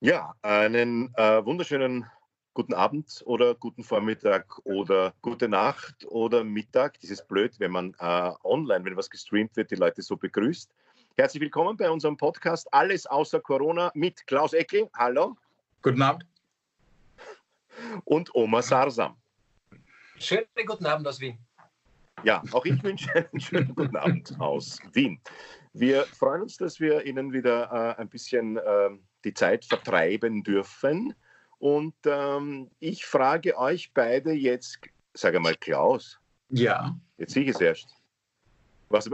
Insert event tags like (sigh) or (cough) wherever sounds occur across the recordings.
Ja, einen äh, wunderschönen guten Abend oder guten Vormittag oder gute Nacht oder Mittag. Das ist blöd, wenn man äh, online, wenn was gestreamt wird, die Leute so begrüßt. Herzlich willkommen bei unserem Podcast Alles außer Corona mit Klaus Eckel. Hallo. Guten Abend. Und Oma Sarsam. Schönen guten Abend aus Wien. Ja, auch ich wünsche einen schönen guten Abend aus Wien. Wir freuen uns, dass wir Ihnen wieder äh, ein bisschen äh, die Zeit vertreiben dürfen. Und ähm, ich frage euch beide jetzt, sage mal Klaus. Ja. Jetzt sehe ich es erst. Was,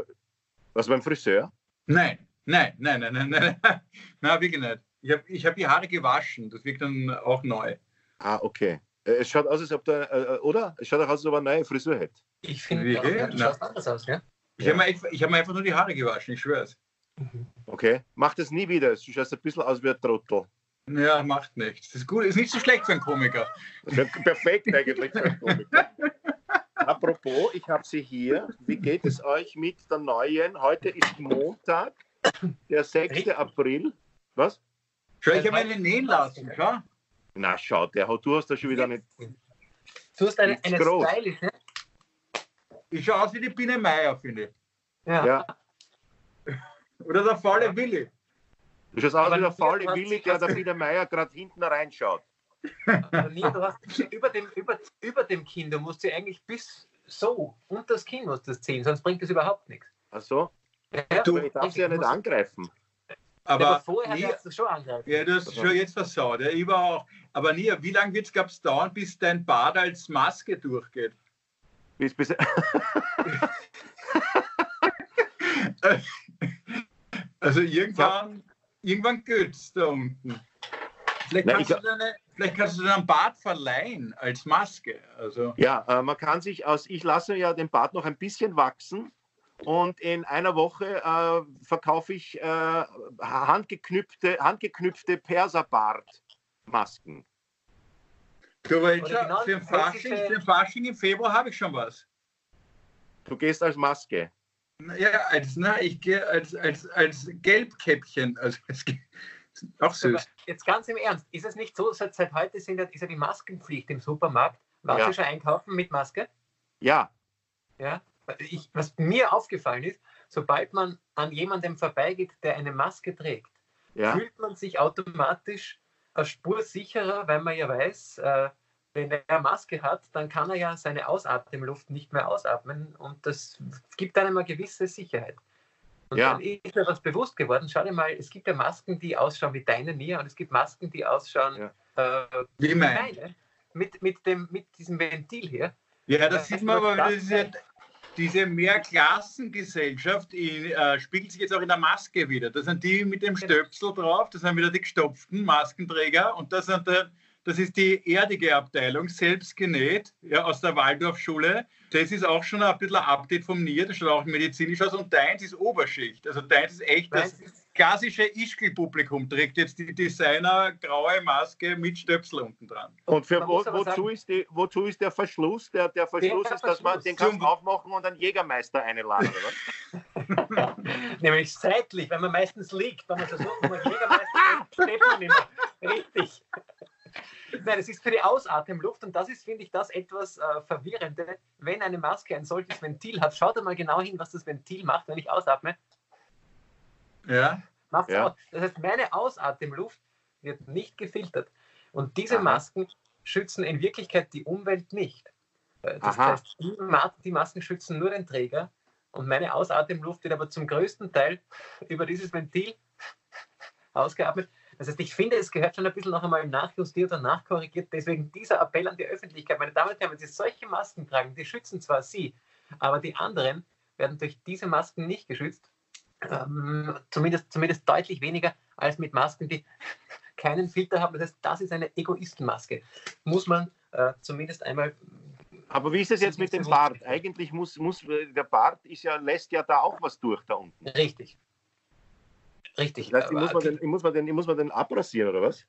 was beim Friseur? Nein, nein, nein, nein, nein, nein, (laughs) nein, wirklich nicht. Ich habe ich hab die Haare gewaschen, das wirkt dann auch neu. Ah, okay. Äh, es schaut aus, als ob der, äh, oder? Es schaut auch aus, als ob er eine neue Frisur hätte. Ich finde, ja, du schaust anders aus, ja? Ich habe mir, hab mir einfach nur die Haare gewaschen, ich schwör's. Okay. Mach das nie wieder. Du schaust ein bisschen aus wie ein Trottel. Ja, macht nichts. Das ist gut, ist nicht so schlecht für einen Komiker. Perfekt eigentlich für einen Komiker. (laughs) Apropos, ich habe sie hier. Wie geht es euch mit der neuen? Heute ist Montag, der 6. Richtig. April. Was? Schau, ich habe meine nähen lassen, schau. Na, schau, der du hast da schon wieder nicht. Du hast eine, Ist eine stylische. Ich schaue aus wie die Biene Meier, finde ich. Ja. Ja, Oder der faule Willi. du schaust aus wie der faule Willi, der der Peter Meier gerade hinten reinschaut. Aber nee, du hast über dem, über, über dem Kinn, du musst sie eigentlich bis so, unter das Kinn musst du das ziehen, sonst bringt das überhaupt nichts. Ach so? Ja, Du, ich darf sie ja nicht angreifen. aber Aber, vorher nie, darfst du schon angreifen. ja, du hast schon jetzt versaut. Ja, ich war auch. Aber nie, wie lange wird es dauern, bis dein Bart als Maske durchgeht? Bis, bis, (laughs) (laughs) Also irgendwann, irgendwann geht's da unten. Vielleicht Na, kannst, ich- deine, vielleicht kannst du deinen Bart verleihen als Maske. Also, ja, äh, man kann sich aus, ich lasse ja den Bart noch ein bisschen wachsen und in einer Woche äh, verkaufe ich äh, handgeknüpfte, handgeknüpfte Perserbart-Masken. du, genau für, den Fasching, hessische- für den Fasching im Februar habe ich schon was. Du gehst als Maske. Ja, als, na, ich gehe als, als, als Gelbkäppchen. Also, es geht- auch Aber süß. jetzt ganz im Ernst, ist es nicht so, seit, seit heute sind ja, ist ja die Maskenpflicht im Supermarkt? Warst Ja. du schon einkaufen mit Maske? Ja, Ja, ich, was mir aufgefallen ist, sobald man an jemandem vorbeigeht, der eine Maske trägt, ja. fühlt man sich automatisch eine Spur sicherer, weil man ja weiß, äh, wenn er eine Maske hat, dann kann er ja seine Ausatemluft nicht mehr ausatmen und das gibt einem eine gewisse Sicherheit. Und Ja. dann ist mir was bewusst geworden. Schau dir mal, es gibt ja Masken, die ausschauen wie deine Nia und es gibt Masken, die ausschauen äh, Wie wie mein. meine. Mit, mit, dem, mit diesem Ventil hier. Ja, das sieht man was aber, das diese, diese Mehrklassengesellschaft in, äh, spiegelt sich jetzt auch in der Maske wieder. Das sind die mit dem Stöpsel drauf, das sind wieder die gestopften Maskenträger und das, sind der, das ist die erdige Abteilung, selbst genäht, ja, aus der Waldorfschule. Das ist auch schon ein bisschen ein Update vom NIR, das schaut auch medizinisch aus und deins ist Oberschicht. Also deins ist echt das klassische Ischgl-Publikum, trägt jetzt die Designer graue Maske mit Stöpsel unten dran. Und für wo, wozu, sagen- ist die, wozu ist der Verschluss? Der, der Verschluss Der ist, dass man den Zum- aufmachen und einen Jägermeister einladen, oder? (laughs) Nämlich seitlich, weil man meistens liegt. Wenn man wo man Jägermeister steht man immer. Richtig. Nein, es ist für die Ausatemluft und das ist, finde ich, das etwas äh, Verwirrende. Wenn eine Maske ein solches Ventil hat, schaut mal genau hin, was das Ventil macht, wenn ich ausatme. Ja, Macht's Ja. aus. Das heißt, meine Ausatemluft wird nicht gefiltert. Und diese Aha. Masken schützen in Wirklichkeit die Umwelt nicht. Äh, Das Aha. heißt, die, Ma die Masken schützen nur den Träger und meine Ausatemluft wird aber zum größten Teil (laughs) über dieses Ventil (laughs) ausgeatmet. Das heißt, ich finde, es gehört schon ein bisschen noch einmal nachjustiert und nachkorrigiert. Deswegen dieser Appell an die Öffentlichkeit. Meine Damen und Herren, wenn Sie solche Masken tragen, die schützen zwar Sie, aber die anderen werden durch diese Masken nicht geschützt. Ähm, zumindest, zumindest deutlich weniger als mit Masken, die (laughs) keinen Filter haben. Das heißt, das ist eine Egoistenmaske. Muss man äh, zumindest einmal. Aber wie ist es jetzt mit dem Bart? Eigentlich muss, muss der Bart ist ja, lässt ja da auch was durch da unten. Richtig. Richtig. Das heißt, ich muss, man den, ich, muss man den, ich muss man den abrasieren, oder was?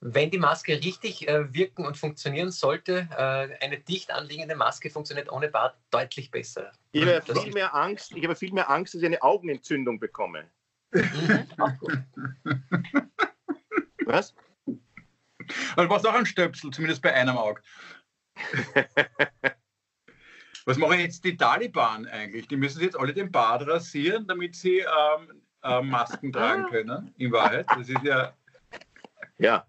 Wenn die Maske richtig äh, wirken und funktionieren sollte, äh, eine dicht anliegende Maske funktioniert ohne Bart deutlich besser. Ich habe Das viel mehr Angst, ich habe viel mehr Angst, dass ich eine Augenentzündung bekomme. Mhm, auch gut. du brauchst auch einen Stöpsel, zumindest bei einem Auge. (laughs) Was machen jetzt die Taliban eigentlich? Die müssen jetzt alle den Bart rasieren, damit sie ähm, äh, Masken tragen können, in Wahrheit. Das ist ja. Ja.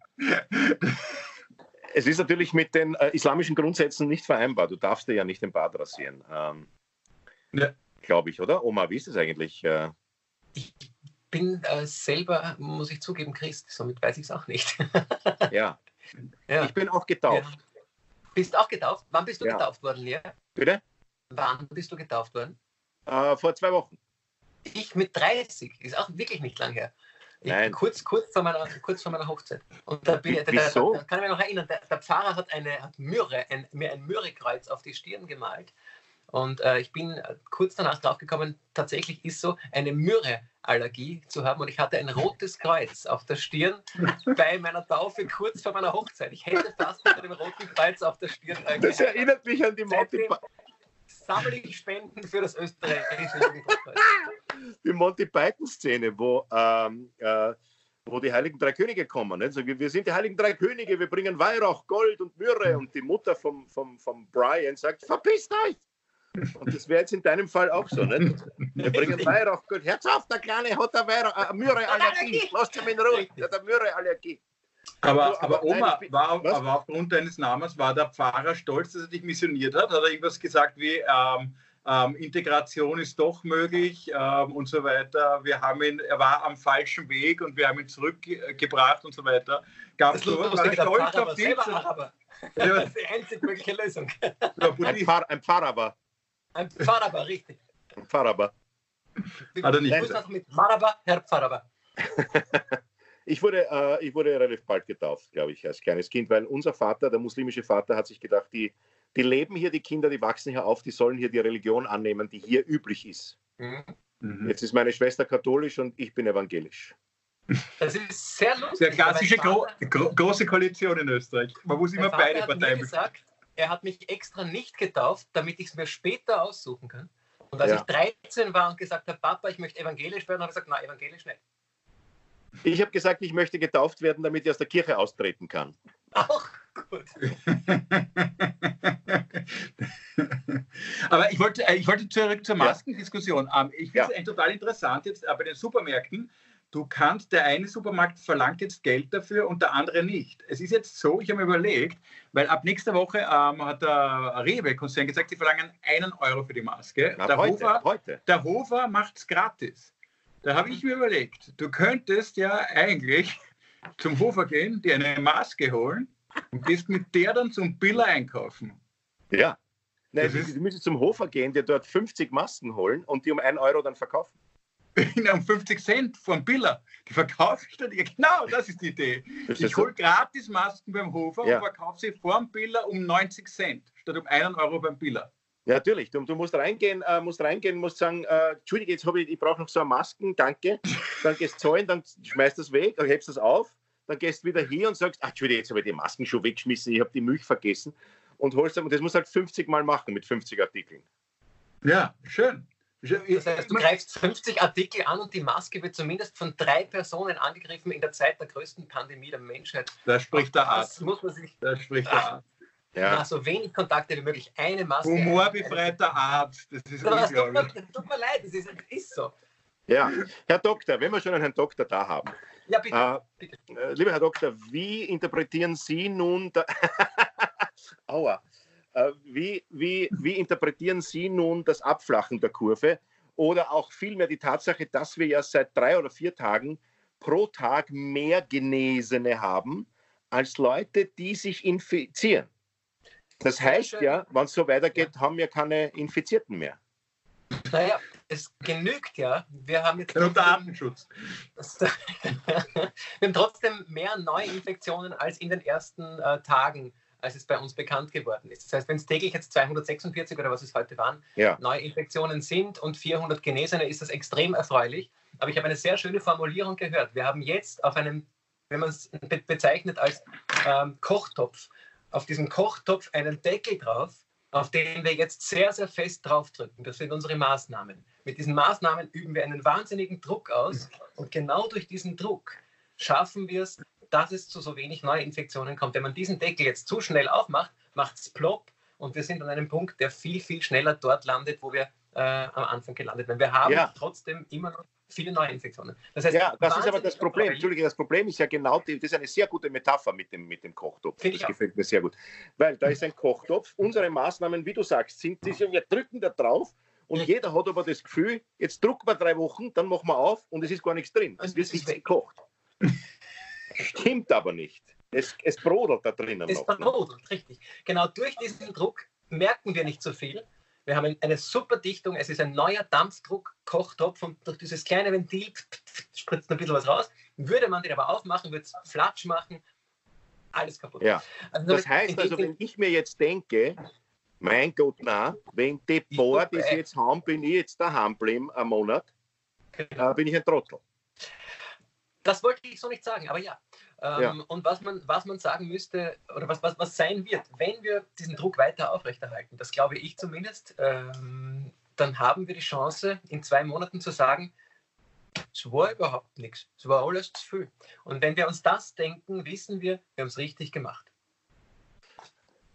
es ist natürlich mit den äh, islamischen Grundsätzen nicht vereinbar. Du darfst dir ja nicht den Bart rasieren. Ähm, ja. Glaube ich, oder? Oma, wie ist es eigentlich? Äh, ich bin äh, selber, muss ich zugeben, Christ, somit weiß ich es auch nicht. ja. ja. Ich bin auch getauft. Ja. Bist auch getauft? Wann bist du ja. getauft worden, Lea? Bitte? Wann bist du getauft worden? Äh, vor zwei Wochen. Ich mit 30, ist auch wirklich nicht lang her. Nein. Kurz, kurz, vor meiner, kurz vor meiner Hochzeit. Und da, bin, Wieso? Da, da, kann ich mich noch erinnern, der, der Pfarrer hat, eine, hat Myrrhe, ein, mir ein Myrrhekreuz auf die Stirn gemalt. Und äh, ich bin kurz danach draufgekommen, tatsächlich ist so eine Myrrhe-Allergie zu haben. Und ich hatte ein rotes Kreuz auf der Stirn bei meiner Taufe kurz vor meiner Hochzeit. Ich hätte fast mit einem roten Kreuz auf der Stirn. Äh, das erinnert mich an die Monty sammle ich Spenden für das österreichische. (laughs) Die Monty Python-Szene, wo, ähm, äh, wo die Heiligen Drei Könige kommen. Ne? So, wir sind die Heiligen Drei Könige, wir bringen Weihrauch, Gold und Myrrhe. Und die Mutter vom, vom, vom Brian sagt, verpisst euch! Und das wäre jetzt in deinem Fall auch so, nicht? Wir bringen Weihrauch, Gold. Herz auf, der Kleine hat eine, Weihrauch, eine Myrrhe-Allergie. Lass ihn in Ruhe, der hat eine Myrrhe-Allergie. Aber, aber, aber Oma, nein, war, aber aufgrund deines Namens war der Pfarrer stolz, dass er dich missioniert hat? Hat er irgendwas gesagt wie ähm, ähm, Integration ist doch möglich ähm, und so weiter? Wir haben ihn, er war am falschen Weg und wir haben ihn zurückgebracht und so weiter. Gab es sowas? War er stolz auf dich? (laughs) Das ist die einzig mögliche Lösung. ein, Pfarr, ein Pfarrer. Ein Pfarrer, richtig. Ein Pfarrer. Hat er nicht. Ich muss noch mit Pfarrer, Herr Pfarrer. (laughs) Ich wurde, äh, ich wurde relativ bald getauft, glaube ich, als kleines Kind, weil unser Vater, der muslimische Vater, hat sich gedacht, die, die leben hier, die Kinder, die wachsen hier auf, die sollen hier die Religion annehmen, die hier üblich ist. Mhm. Jetzt ist meine Schwester katholisch und ich bin evangelisch. Das ist sehr lustig. Sehr klassische Gro Gro große Koalition in Österreich. Man muss immer beide Parteien gesagt, Er hat mich extra nicht getauft, damit ich es mir später aussuchen kann. Und als ja. ich 13 war und gesagt habe, Papa, ich möchte evangelisch werden, habe ich gesagt, nein, evangelisch nicht. Ich habe gesagt, ich möchte getauft werden, damit ich aus der Kirche austreten kann. Auch gut. Aber ich wollte, äh, ich wollte zurück zur Maskendiskussion. Ja. Ähm, ich finde es ja. total interessant jetzt äh, bei den Supermärkten. Du kannst, der eine Supermarkt verlangt jetzt Geld dafür und der andere nicht. Es ist jetzt so, ich habe mir überlegt, weil ab nächster Woche ähm, hat der Rewe-Konzern gesagt, sie verlangen einen Euro für die Maske. Na, der, heute, Hofer, heute. der Hofer macht es gratis. Da habe ich mir überlegt, du könntest ja eigentlich zum Hofer gehen, dir eine Maske holen und gehst mit der dann zum Biller einkaufen. Ja. Nein, du, du müsstest zum Hofer gehen, dir dort 50 Masken holen und die um 1 Euro dann verkaufen. Um 50 Cent vom Biller. Die verkaufe ich dann. Genau, das ist die Idee. Das ich hole gratis Masken beim Hofer ja. und verkaufe sie vor dem Biller um 90 Cent statt um 1 Euro beim Biller. Ja, natürlich. Du, du musst reingehen, äh, musst reingehen, musst sagen, äh, Entschuldige, jetzt habe ich, ich brauche noch so eine Masken, danke. Dann gehst du zahlen, dann schmeißt das weg, dann hebst du es auf, dann gehst du wieder hier und sagst, ach, Entschuldige, jetzt habe ich die Masken schon weggeschmissen, ich habe die Milch vergessen und holst und das musst du halt 50 Mal machen mit 50 Artikeln. Ja, schön. Das heißt, du greifst 50 Artikel an und die Maske wird zumindest von drei Personen angegriffen in der Zeit der größten Pandemie der Menschheit. Da spricht der Arzt. Das muss man sich. Da spricht der Arzt. Ja. So wenig Kontakte wie möglich. Eine Maske. Humorbefreiter Arzt. Das ist (laughs) das unglaublich. Tut, tut mir leid, das ist, ist, so. Ja, Herr Doktor, wenn wir schon einen Herrn Doktor da haben. Ja, bitte. Äh, bitte. Lieber Herr Doktor, wie interpretieren Sie nun. (laughs) Aua. Äh, wie, wie, wie interpretieren Sie nun das Abflachen der Kurve oder auch vielmehr die Tatsache, dass wir ja seit drei oder vier Tagen pro Tag mehr Genesene haben als Leute, die sich infizieren? Das heißt ja, wenn es so weitergeht, ja. haben wir keine Infizierten mehr. Naja, es genügt ja. Wir haben jetzt. Unter Datenschutz. (laughs) wir haben trotzdem mehr Neuinfektionen als in den ersten äh, Tagen, als es bei uns bekannt geworden ist. Das heißt, wenn es täglich jetzt 246 oder was es heute waren, ja. Neuinfektionen sind und 400 Genesene, ist das extrem erfreulich. Aber ich habe eine sehr schöne Formulierung gehört. Wir haben jetzt auf einem, wenn man es bezeichnet als ähm, Kochtopf, auf diesem Kochtopf einen Deckel drauf, auf den wir jetzt sehr, sehr fest draufdrücken. Das sind unsere Maßnahmen. Mit diesen Maßnahmen üben wir einen wahnsinnigen Druck aus und genau durch diesen Druck schaffen wir es, dass es zu so wenig Neuinfektionen kommt. Wenn man diesen Deckel jetzt zu schnell aufmacht, macht es plopp und wir sind an einem Punkt, der viel, viel schneller dort landet, wo wir äh, am Anfang gelandet werden. Wir haben ja. trotzdem immer noch viele Neuinfektionen. Das heißt, ja, das ist aber das Problem. Entschuldige, das Problem ist ja genau, das ist eine sehr gute Metapher mit dem, mit dem Kochtopf. Find das gefällt mir sehr gut. Weil da ist ein Kochtopf. Unsere Maßnahmen, wie du sagst, sind, wir drücken da drauf und jeder hat aber das Gefühl, jetzt drucken wir drei Wochen, dann machen wir auf und es ist gar nichts drin. Es wird nicht gekocht. Stimmt aber nicht. Es, es brodelt da drinnen es noch. Es ne? brodelt, richtig. Genau durch diesen Druck merken wir nicht so viel. Wir haben eine super Dichtung, es ist ein neuer Dampfdruck-Kochtopf und durch dieses kleine Ventil spritzt ein bisschen was raus. Würde man den aber aufmachen, würde es Flatsch machen, alles kaputt. Ja. Also das heißt also, wenn ich mir jetzt denke, mein Gott, na, wenn die Paar das jetzt haben, bin ich jetzt daheim geblieben, einen Monat, genau. äh, bin ich ein Trottel. Das wollte ich so nicht sagen, aber ja. Ähm, ja. Und was man, was man sagen müsste, oder was, was, was sein wird, wenn wir diesen Druck weiter aufrechterhalten, das glaube ich zumindest, ähm, dann haben wir die Chance, in zwei Monaten zu sagen, es war überhaupt nichts, es war alles zu viel. Und wenn wir uns das denken, wissen wir, wir haben es richtig gemacht.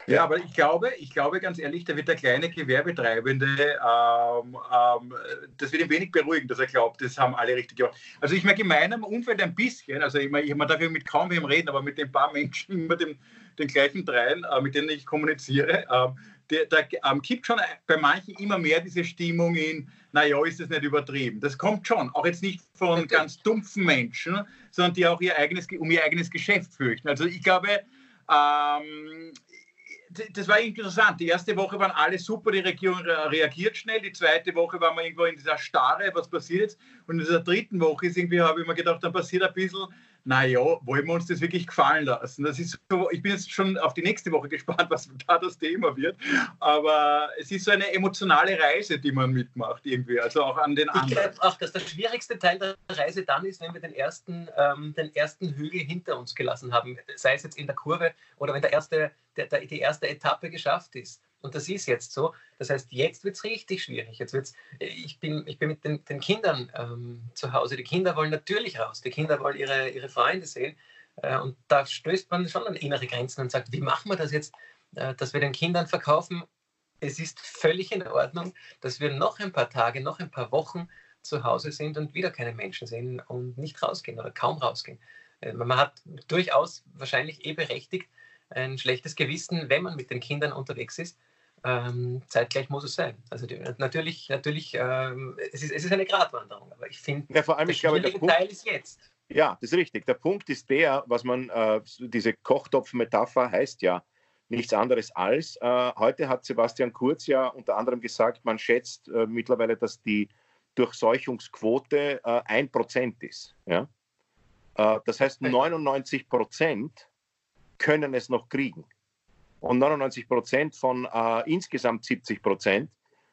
Ja, aber ich glaube, ich glaube ganz ehrlich, da wird der kleine Gewerbetreibende, ähm, ähm, das wird ihn wenig beruhigen, dass er glaubt, das haben alle richtig gemacht. Also ich merke in meinem Umfeld ein bisschen, also ich, meine, man darf ja mit kaum wem reden, aber mit den paar Menschen, (laughs) immer dem, den gleichen dreien, äh, mit denen ich kommuniziere, äh, der, der ähm, kippt schon bei manchen immer mehr diese Stimmung in, naja, ist das nicht übertrieben. Das kommt schon, auch jetzt nicht von ganz dumpfen Menschen, sondern die auch ihr eigenes, um ihr eigenes Geschäft fürchten. Also ich glaube, ähm, das war interessant. Die erste Woche waren alle super, die Regierung reagiert schnell. Die zweite Woche waren wir irgendwo in dieser Starre, was passiert jetzt? Und in dieser dritten Woche ist irgendwie, habe ich mir gedacht, dann passiert ein bisschen naja, wollen wir uns das wirklich gefallen lassen? Das ist so, ich bin jetzt schon auf die nächste Woche (laughs) gespannt, was da das Thema wird. Aber es ist so eine emotionale Reise, die man mitmacht irgendwie, also auch an den anderen. Ich glaube auch, dass der schwierigste Teil der Reise dann ist, wenn wir den ersten, ähm, den ersten Hügel hinter uns gelassen haben, sei es jetzt in der Kurve oder wenn der erste, der, der, die erste Etappe geschafft ist. Und das ist jetzt so. Das heißt, jetzt wird es richtig schwierig. Jetzt wird's, ich, bin, ich bin mit den, den Kindern ähm, zu Hause. Die Kinder wollen natürlich raus. Die Kinder wollen ihre, ihre Freunde sehen. Äh, und da stößt man schon an innere Grenzen und sagt, wie machen wir das jetzt, äh, dass wir den Kindern verkaufen? Es ist völlig in Ordnung, dass wir noch ein paar Tage, noch ein paar Wochen zu Hause sind und wieder keine Menschen sehen und nicht rausgehen oder kaum rausgehen. Äh, man hat durchaus wahrscheinlich eh berechtigt ein schlechtes Gewissen, wenn man mit den Kindern unterwegs ist ähm, zeitgleich muss es sein. Also die, natürlich, natürlich, ähm, es, ist, es ist eine Gratwanderung, aber ich finde, ja, vor allem, der ich glaube, der Punkt, Teil ist jetzt. Ja, das ist richtig. Der Punkt ist der, was man, äh, diese Kochtopf-Metapher heißt ja nichts anderes als, äh, heute hat Sebastian Kurz ja unter anderem gesagt, man schätzt äh, mittlerweile, dass die Durchseuchungsquote äh, ein Prozent ist. Ja? Äh, das heißt, 99 Prozent können es noch kriegen und 99 Prozent von äh, insgesamt 70 Prozent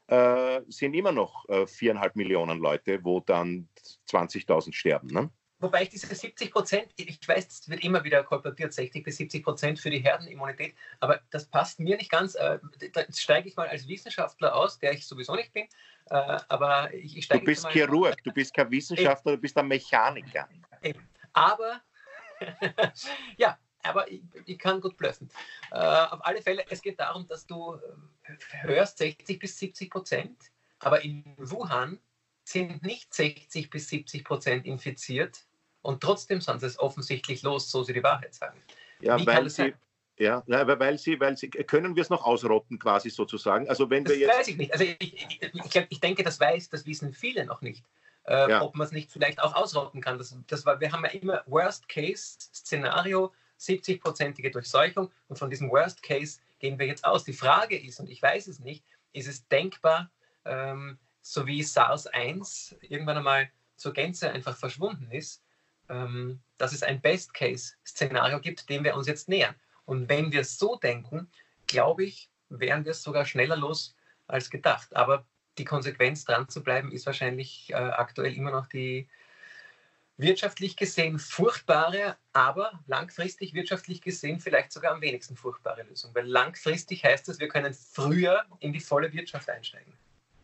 äh, sind immer noch äh, viereinhalb Millionen Leute, wo dann 20.000 sterben. Ne? Wobei ich diese 70 Prozent, ich weiß, es wird immer wieder kolportiert, 60 bis 70 Prozent für die Herdenimmunität, aber das passt mir nicht ganz. Äh, da steige ich mal als Wissenschaftler aus, der ich sowieso nicht bin. Äh, aber ich, ich steige Du bist Chirurg, du bist kein Wissenschaftler, du bist ein Mechaniker. Aber (laughs) ja, aber ich, ich, kann gut bluffen. Äh, auf alle Fälle, es geht darum, dass du äh, hörst 60 bis 70 Prozent, aber in Wuhan sind nicht 60 bis 70 Prozent infiziert und trotzdem sind sie es offensichtlich los, so sie die Wahrheit sagen. Ja, Wie weil sie, ja, weil sie, weil sie, können wir es noch ausrotten quasi sozusagen? Also wenn das wir jetzt. weiß ich nicht. Also ich, ich, ich, ich denke, das weiß, das wissen viele noch nicht. Äh, ja. Ob man es nicht vielleicht auch ausrotten kann. Das, das war, wir haben ja immer Worst-Case-Szenario, 70-prozentige Durchseuchung und von diesem Worst Case gehen wir jetzt aus. Die Frage ist, und ich weiß es nicht, ist es denkbar, ähm, so wie SARS-1 irgendwann einmal zur Gänze einfach verschwunden ist, ähm, dass es ein Best-Case-Szenario gibt, dem wir uns jetzt nähern. Und wenn wir so denken, glaube ich, wären wir sogar schneller los als gedacht. Aber die Konsequenz dran zu bleiben, ist wahrscheinlich äh, aktuell immer noch die, wirtschaftlich gesehen furchtbare, aber langfristig wirtschaftlich gesehen vielleicht sogar am wenigsten furchtbare Lösung. Weil langfristig heißt das, wir können früher in die volle Wirtschaft einsteigen.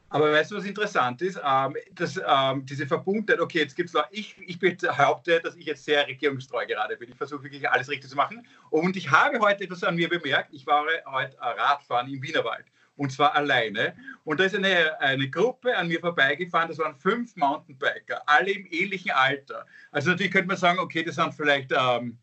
Aber weißt du, was interessant ist? Ähm, dass, ähm, diese Verbundenheit, okay, jetzt gibt es ich, ich behaupte, dass ich jetzt sehr regierungstreu gerade bin. Ich versuche wirklich alles richtig zu machen. Und ich habe heute etwas an mir bemerkt. Ich war heute Radfahren im Wienerwald und zwar alleine. Und da ist eine, eine Gruppe an mir vorbeigefahren, das waren fünf Mountainbiker, alle im ähnlichen Alter. Also natürlich könnte man sagen, okay, das sind vielleicht ähm,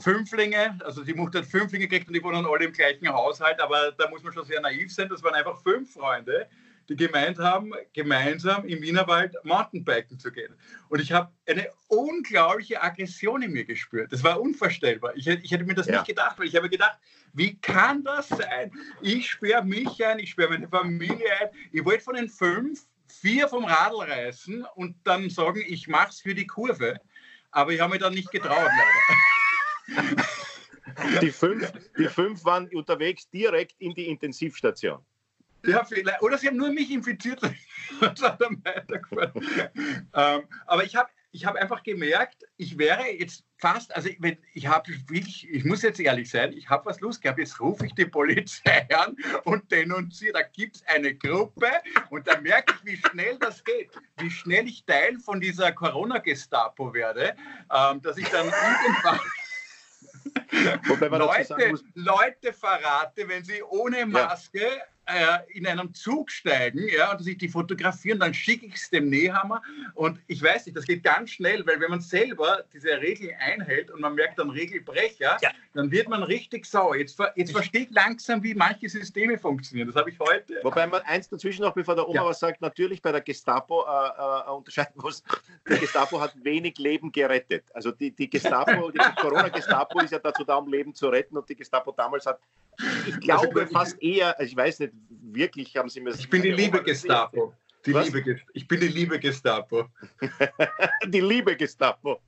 Fünflinge, also die Mutter hat Fünflinge gekriegt und die wohnen alle im gleichen Haushalt, aber da muss man schon sehr naiv sein. Das waren einfach fünf Freunde, die gemeint haben, gemeinsam im Wienerwald Mountainbiken zu gehen. Und ich habe eine unglaubliche Aggression in mir gespürt. Das war unvorstellbar. Ich, ich hätte mir das ja. nicht gedacht, weil ich habe gedacht, wie kann das sein? Ich sperre mich ein, ich sperre meine Familie ein. Ich wollte von den fünf vier vom Radl reißen und dann sagen, ich mache es für die Kurve. Aber ich habe mich dann nicht getraut, leider. Die fünf, die fünf waren unterwegs direkt in die Intensivstation. Ja, vielleicht. Oder sie haben nur mich infiziert (laughs) ähm, aber ich habe ich hab einfach gemerkt, ich wäre jetzt fast, also ich, ich habe wirklich, ich muss jetzt ehrlich sein, ich habe was Lust gehabt, jetzt rufe ich die Polizei (laughs) an und denunziere. Da gibt es eine Gruppe und da merke ich, wie schnell das geht, wie schnell ich Teil von dieser Corona-Gestapo werde, ähm, dass ich dann irgendwann. (laughs) Leute, Leute verrate, wenn sie ohne Maske ja äh, in einem Zug steigen ja, und sich die fotografieren, dann schicke ich es dem Nehammer. Und ich weiß nicht, das geht ganz schnell, weil wenn man selber diese Regel einhält und man merkt dann Regelbrecher, ja. dann wird man richtig sauer. Jetzt, jetzt verstehe ich langsam, wie manche Systeme funktionieren. Das habe ich heute. Wobei man eins dazwischen noch, bevor der Oma ja. was sagt, natürlich bei der Gestapo äh, äh, unterscheiden muss. Die Gestapo hat wenig Leben gerettet. Also die, die Gestapo, die Corona-Gestapo ist ja dazu da, um Leben zu retten und die Gestapo damals hat, ich glaube fast eher, also ich weiß nicht, wirklich haben sie mir Ich bin die liebe Gestapo. Die liebe, ich bin die liebe Gestapo. (laughs) die liebe Gestapo.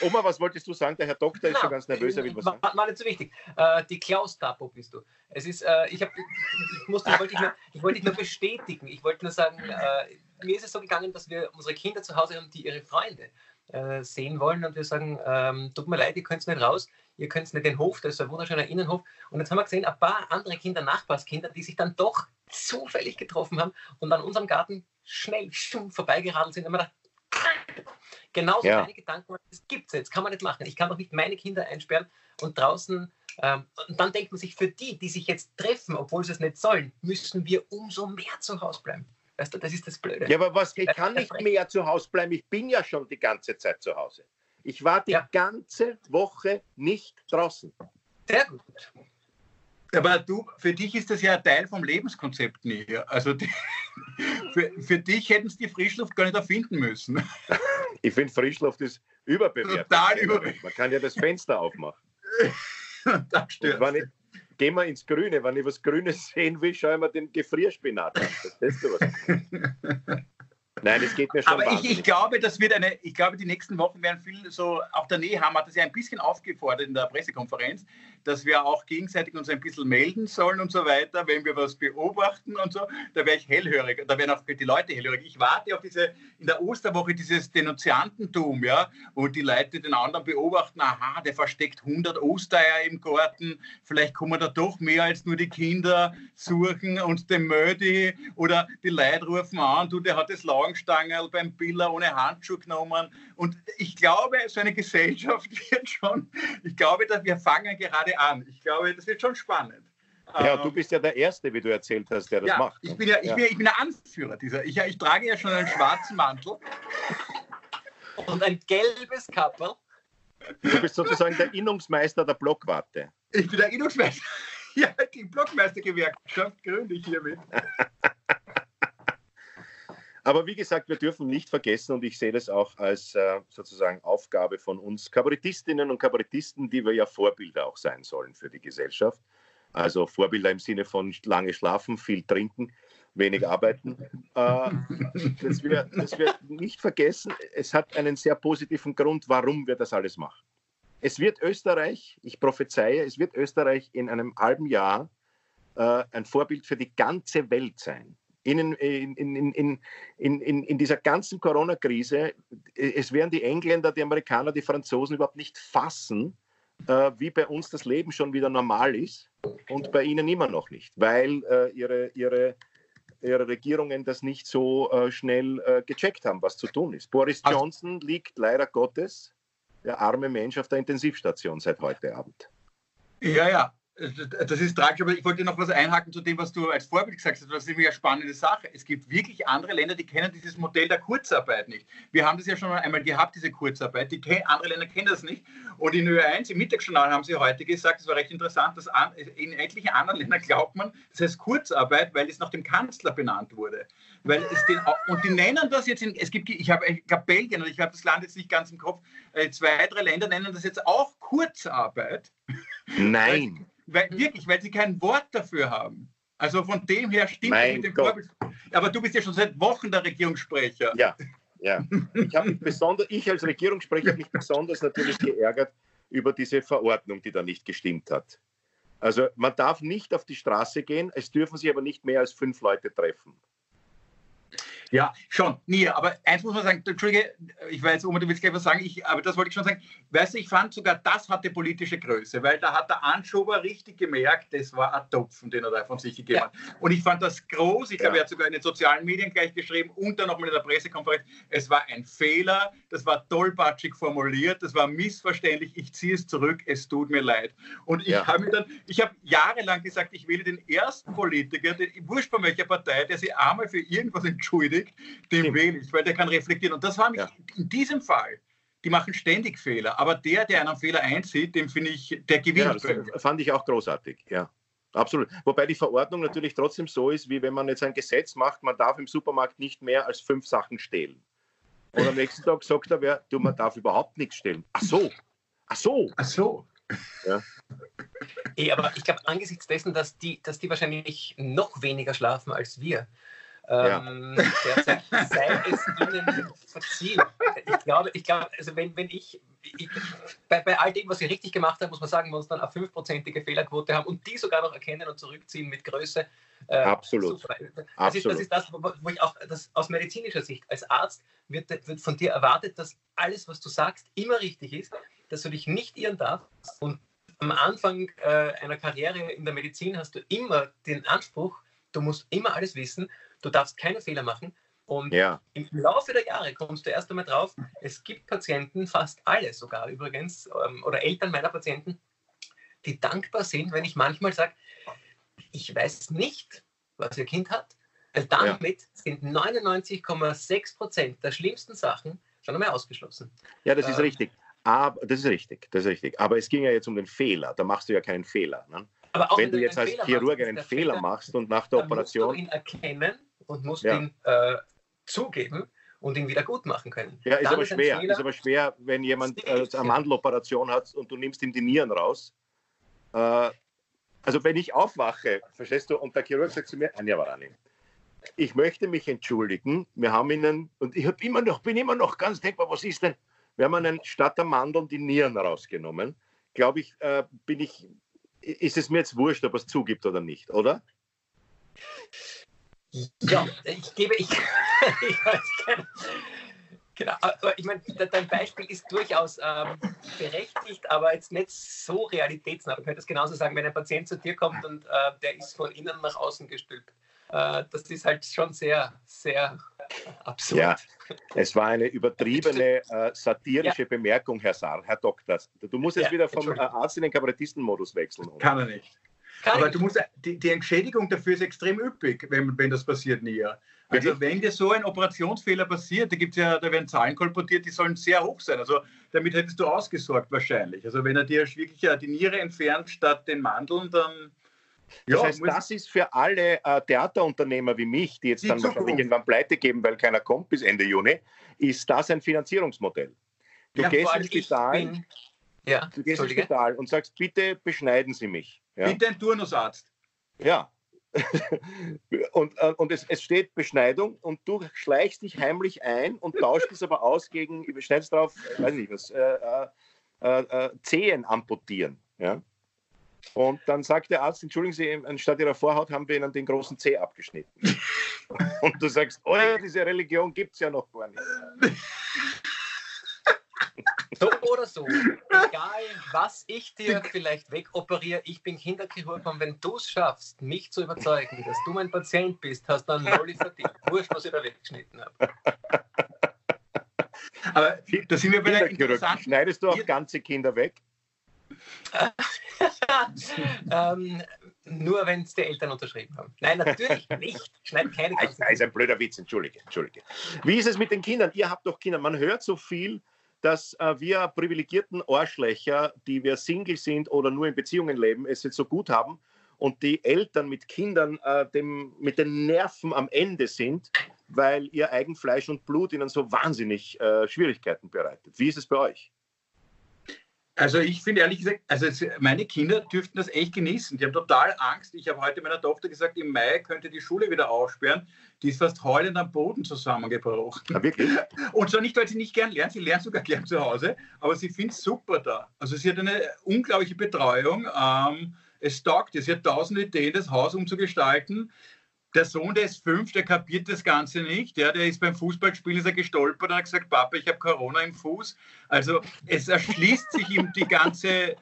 Oma, was wolltest du sagen? Der Herr Doktor ist schon ganz nervös. Er will was sagen. War nicht so wichtig. Äh, die Klaus-Tapo bist du. Es ist, äh, ich, hab, ich, musste, ich, wollte dich nur, ich wollte dich nur bestätigen. Ich wollte nur sagen, äh, mir ist es so gegangen, dass wir unsere Kinder zu Hause haben, die ihre Freunde äh, sehen wollen und wir sagen, ähm, tut mir leid, ihr könnt nicht raus ihr könnt nicht den Hof, das ist ein wunderschöner Innenhof. Und jetzt haben wir gesehen, ein paar andere Kinder, Nachbarskinder, die sich dann doch zufällig getroffen haben und an unserem Garten schnell vorbeigeradelt sind. Und man dachte, genauso ja. meine Gedanken, das gibt es jetzt, kann man nicht machen. Ich kann doch nicht meine Kinder einsperren und draußen ähm, und dann denkt man sich, für die, die sich jetzt treffen, obwohl sie es nicht sollen, müssen wir umso mehr zu Hause bleiben. Weißt du, das ist das Blöde. Ja, aber was, ich kann nicht mehr zu Hause bleiben. Ich bin ja schon die ganze Zeit zu Hause. Ich war die ja. ganze Woche nicht draußen. Sehr gut. Aber du, für dich ist das ja ein Teil vom Lebenskonzept nie. Also die, (laughs) für, für dich hätten sie die Frischluft gar nicht erfinden müssen. (laughs) Ich finde, Frischluft ist überbewertet. Total überbewertet. Man kann ja das Fenster aufmachen. (laughs) das stört. Ich, gehen wir ins Grüne. Wenn ich was Grünes sehen will, schaue ich mir den Gefrierspinat an. Das Beste, was. Nein, es geht mir schon Aber ich, ich, glaube, das wird eine, ich glaube, die nächsten Wochen werden viel so, auch der Nehammer hat das ja ein bisschen aufgefordert in der Pressekonferenz, dass wir auch gegenseitig uns ein bisschen melden sollen und so weiter, wenn wir was beobachten und so. Da wäre ich hellhörig, da wären auch die Leute hellhörig. Ich warte auf diese, in der Osterwoche dieses Denunziantentum, ja, wo die Leute den anderen beobachten, aha, der versteckt 100 Ostereier im Garten, vielleicht kommen da doch mehr als nur die Kinder suchen und den Mödi oder die Leute rufen an, du, der hat das Lagen Langstangerl beim Biller ohne Handschuh genommen. Und ich glaube, so eine Gesellschaft (laughs) wird schon, ich glaube, dass wir fangen gerade an. Ich glaube, das wird schon spannend. Ja, du ähm, bist ja der Erste, wie du erzählt hast, der das ja, macht. Ich bin ja, ich, ja. Bin, ich bin der Anführer dieser. Ich, ich trage ja schon einen schwarzen Mantel. Und ein gelbes Kappel. Du bist sozusagen der Innungsmeister der Blockwarte. Ich bin der Innungsmeister. (laughs) Ja, die Blockmeistergewerkschaft gründe ich hiermit. (laughs) Aber wie gesagt, wir dürfen nicht vergessen, und ich sehe das auch als äh, sozusagen Aufgabe von uns Kabarettistinnen und Kabarettisten, die wir ja Vorbilder auch sein sollen für die Gesellschaft. Also Vorbilder im Sinne von lange schlafen, viel trinken, wenig arbeiten. Äh, dass, wir, dass wir nicht vergessen, es hat einen sehr positiven Grund, warum wir das alles machen. Es wird Österreich, ich prophezeie, es wird Österreich in einem halben Jahr äh, ein Vorbild für die ganze Welt sein in, in, in, in, in, dieser ganzen Corona-Krise, es werden die Engländer, die Amerikaner, die Franzosen überhaupt nicht fassen, äh, wie bei uns das Leben schon wieder normal ist und bei ihnen immer noch nicht, weil äh, ihre, ihre ihre Regierungen das nicht so äh, schnell äh, gecheckt haben, was zu tun ist. Boris also, Johnson liegt leider Gottes, der arme Mensch, auf der Intensivstation seit heute Abend. Ja, ja. Das ist tragisch, aber ich wollte noch was einhaken zu dem, was du als Vorbild gesagt hast. Das ist nämlich eine spannende Sache. Es gibt wirklich andere Länder, die kennen dieses Modell der Kurzarbeit nicht. Wir haben das ja schon einmal gehabt, diese Kurzarbeit. Die andere Länder kennen das nicht. Und in Ö1 im Mittagsjournal haben sie heute gesagt, es war recht interessant, dass in etlichen anderen Ländern glaubt man, das heißt Kurzarbeit, weil es nach dem Kanzler benannt wurde. Weil es den, und die nennen das jetzt, in, es gibt, ich habe glaub, Belgien, und ich habe das Land jetzt nicht ganz im Kopf, äh, zwei, drei Länder nennen das jetzt auch Kurzarbeit. Nein. (laughs) Weil, wirklich, weil sie kein Wort dafür haben. Also von dem her stimmt mein mit dem. Vorbild. Aber du bist ja schon seit Wochen der Regierungssprecher. Ja, ja. Ich, mich besonders, ich als Regierungssprecher habe mich besonders natürlich geärgert über diese Verordnung, die da nicht gestimmt hat. Also man darf nicht auf die Straße gehen, es dürfen sich aber nicht mehr als fünf Leute treffen. Ja, schon, nie. Aber eins muss man sagen, Entschuldige, ich weiß, Oma, du willst gleich was sagen, ich, aber das wollte ich schon sagen. Weißt du, ich fand sogar, das hatte politische Größe, weil da hat der Anschober richtig gemerkt, das war ein Topfen, den er da von sich gegeben ja. hat. Und ich fand das groß. Ich ja. glaube, er hat sogar in den sozialen Medien gleich geschrieben und dann nochmal in der Pressekonferenz. Es war ein Fehler, das war tollpatschig formuliert, das war missverständlich. Ich ziehe es zurück, es tut mir leid. Und ich ja. habe mir dann, ich habe jahrelang gesagt, ich wähle den ersten Politiker, den, wurscht von welcher Partei, der sich einmal für irgendwas entschuldigt kriegt, den wähle ich, weil der kann reflektieren. Und das war ja. in diesem Fall. Die machen ständig Fehler, aber der, der einen Fehler einzieht, dem finde ich, der gewinnt. Ja, das fand ich auch großartig, ja. Absolut. Wobei die Verordnung natürlich trotzdem so ist, wie wenn man jetzt ein Gesetz macht, man darf im Supermarkt nicht mehr als fünf Sachen stehlen. Und am nächsten Tag sagt er wer, du, man darf überhaupt nichts stehlen. Ach so, ach so. Ach so. Ja. Ey, aber ich glaube, angesichts dessen, dass die, dass die wahrscheinlich noch weniger schlafen als wir, ähm, derzeit sei es ihnen verziehen. Ich glaube, ich glaube also wenn, wenn ich, ich bei, bei, all dem, was sie richtig gemacht haben, muss man sagen, wir uns dann eine fünfprozentige Fehlerquote haben und die sogar noch erkennen und zurückziehen mit Größe. Äh, Absolut. Das, Absolut. Ist, das ist das, wo ich auch das, aus medizinischer Sicht als Arzt wird, wird von dir erwartet, dass alles, was du sagst, immer richtig ist, dass du dich nicht irren darfst und am Anfang äh, einer Karriere in der Medizin hast du immer den Anspruch, du musst immer alles wissen Du darfst keine Fehler machen. Und ja. im Laufe der Jahre kommst du erst einmal drauf, es gibt Patienten, fast alle sogar übrigens, ähm, oder Eltern meiner Patienten, die dankbar sind, wenn ich manchmal sage, ich weiß nicht, was ihr Kind hat, weil damit ja. sind 99,6 Prozent der schlimmsten Sachen schon einmal ausgeschlossen. Ja, das ist ähm, richtig. Aber, das ist richtig, das ist richtig. Aber es ging ja jetzt um den Fehler. Da machst du ja keinen Fehler. Ne? Wenn du jetzt als Fehler Chirurg einen Fehler, Fehler machst und nach der Operation. Musst du ihn erkennen und musst ja. ihn äh, zugeben und ihn wieder gut machen können. Ja, ist Dann aber schwer. Ist aber schwer, wenn jemand äh, eine Mandeloperation hat und du nimmst ihm die Nieren raus. Äh, also wenn ich aufwache, verstehst du, und der Chirurg sagt zu mir, Anja Warani, ich möchte mich entschuldigen. Wir haben Ihnen, und ich immer noch, bin immer noch ganz denkbar, was ist denn? Wir haben einen statt der Mandeln die Nieren rausgenommen. Glaube ich, äh, bin ich, ist es mir jetzt wurscht, ob er es zugibt oder nicht, oder? Ja, ich gebe, ich, (laughs) ich weiß keine, Genau, ich meine, dein Beispiel ist durchaus ähm, berechtigt, aber jetzt nicht so realitätsnah. Du könntest genauso sagen, wenn ein Patient zu dir kommt und äh, der ist von innen nach außen gestülpt. Äh, das ist halt schon sehr, sehr absurd. Ja, es war eine übertriebene (laughs) äh, satirische ja. Bemerkung, Herr Saar, Herr Doktor. Du musst jetzt ja, wieder vom Arzt in den Kabarettistenmodus wechseln. Oder? Kann er nicht. Aber du musst, die, die, Entschädigung dafür ist extrem üppig, wenn, wenn das passiert näher. Also wenn dir so ein Operationsfehler passiert, da gibt's ja, da werden Zahlen kolportiert, die sollen sehr hoch sein. Also damit hättest du ausgesorgt wahrscheinlich. Also wenn er dir wirklich die Niere entfernt statt den Mandeln, dann das ja, heißt, das ist für alle äh, Theaterunternehmer wie mich, die jetzt die dann wahrscheinlich irgendwann pleite geben, weil keiner kommt bis Ende Juni, ist das ein Finanzierungsmodell. Du ja, gehst ins Spital, bin, ja, du gehst ins Spital und sagst, bitte beschneiden Sie mich. Ja? Bitte ein Turnusarzt. Ja. (laughs) und äh, und es, es, steht Beschneidung und du schleichst dich heimlich ein und tauscht es aber aus gegen, beschneidest drauf, äh, weiß nicht was, äh, äh, äh, Zehen amputieren. Ja? Und dann sagt der Arzt, entschuldigen Sie, anstatt Ihrer Vorhaut haben wir Ihnen den großen Zeh abgeschnitten. (laughs) und du sagst, oh, diese Religion gibt es ja noch gar nicht. (laughs) So oder so, egal was ich dir vielleicht wegoperiere, ich bin Kinderchirurg und wenn du es schaffst, mich zu überzeugen, dass du mein Patient bist, hast du einen Lolli verdient. Wurscht, was ich da weggeschnitten habe. Aber da sind wir bei der interessanten... Schneidest du auch ganze Kinder weg? (laughs) ähm, nur wenn es die Eltern unterschrieben haben. Nein, natürlich nicht. Schneid keine ganzen Das ist ein blöder Witz, entschuldige, entschuldige. Wie ist es mit den Kindern? Ihr habt doch Kinder. Man hört so viel, dass äh, wir privilegierten Arschlöcher, die wir Single sind oder nur in Beziehungen leben, es jetzt so gut haben und die Eltern mit Kindern äh, dem, mit den Nerven am Ende sind, weil ihr Eigenfleisch und Blut ihnen so wahnsinnig äh, Schwierigkeiten bereitet. Wie ist es bei euch? Also ich finde ehrlich gesagt, also meine Kinder dürften das echt genießen. Die haben total Angst. Ich habe heute meiner Tochter gesagt, im Mai könnte die Schule wieder aufsperren. Die ist fast heulend am Boden zusammengebrochen. Ja, wirklich? (laughs) Und zwar nicht, weil sie nicht gern lernt, sie lernt sogar gern zu Hause, aber sie findet es super da. Also sie hat eine unglaubliche Betreuung. Ähm, es taugt ihr. Sie hat tausend Ideen, das Haus umzugestalten. Der Sohn, der ist fünf, der kapiert das Ganze nicht. Ja, der ist beim Fußballspiel ist er gestolpert und hat gesagt, Papa, ich habe Corona im Fuß. Also es erschließt sich ihm die ganze,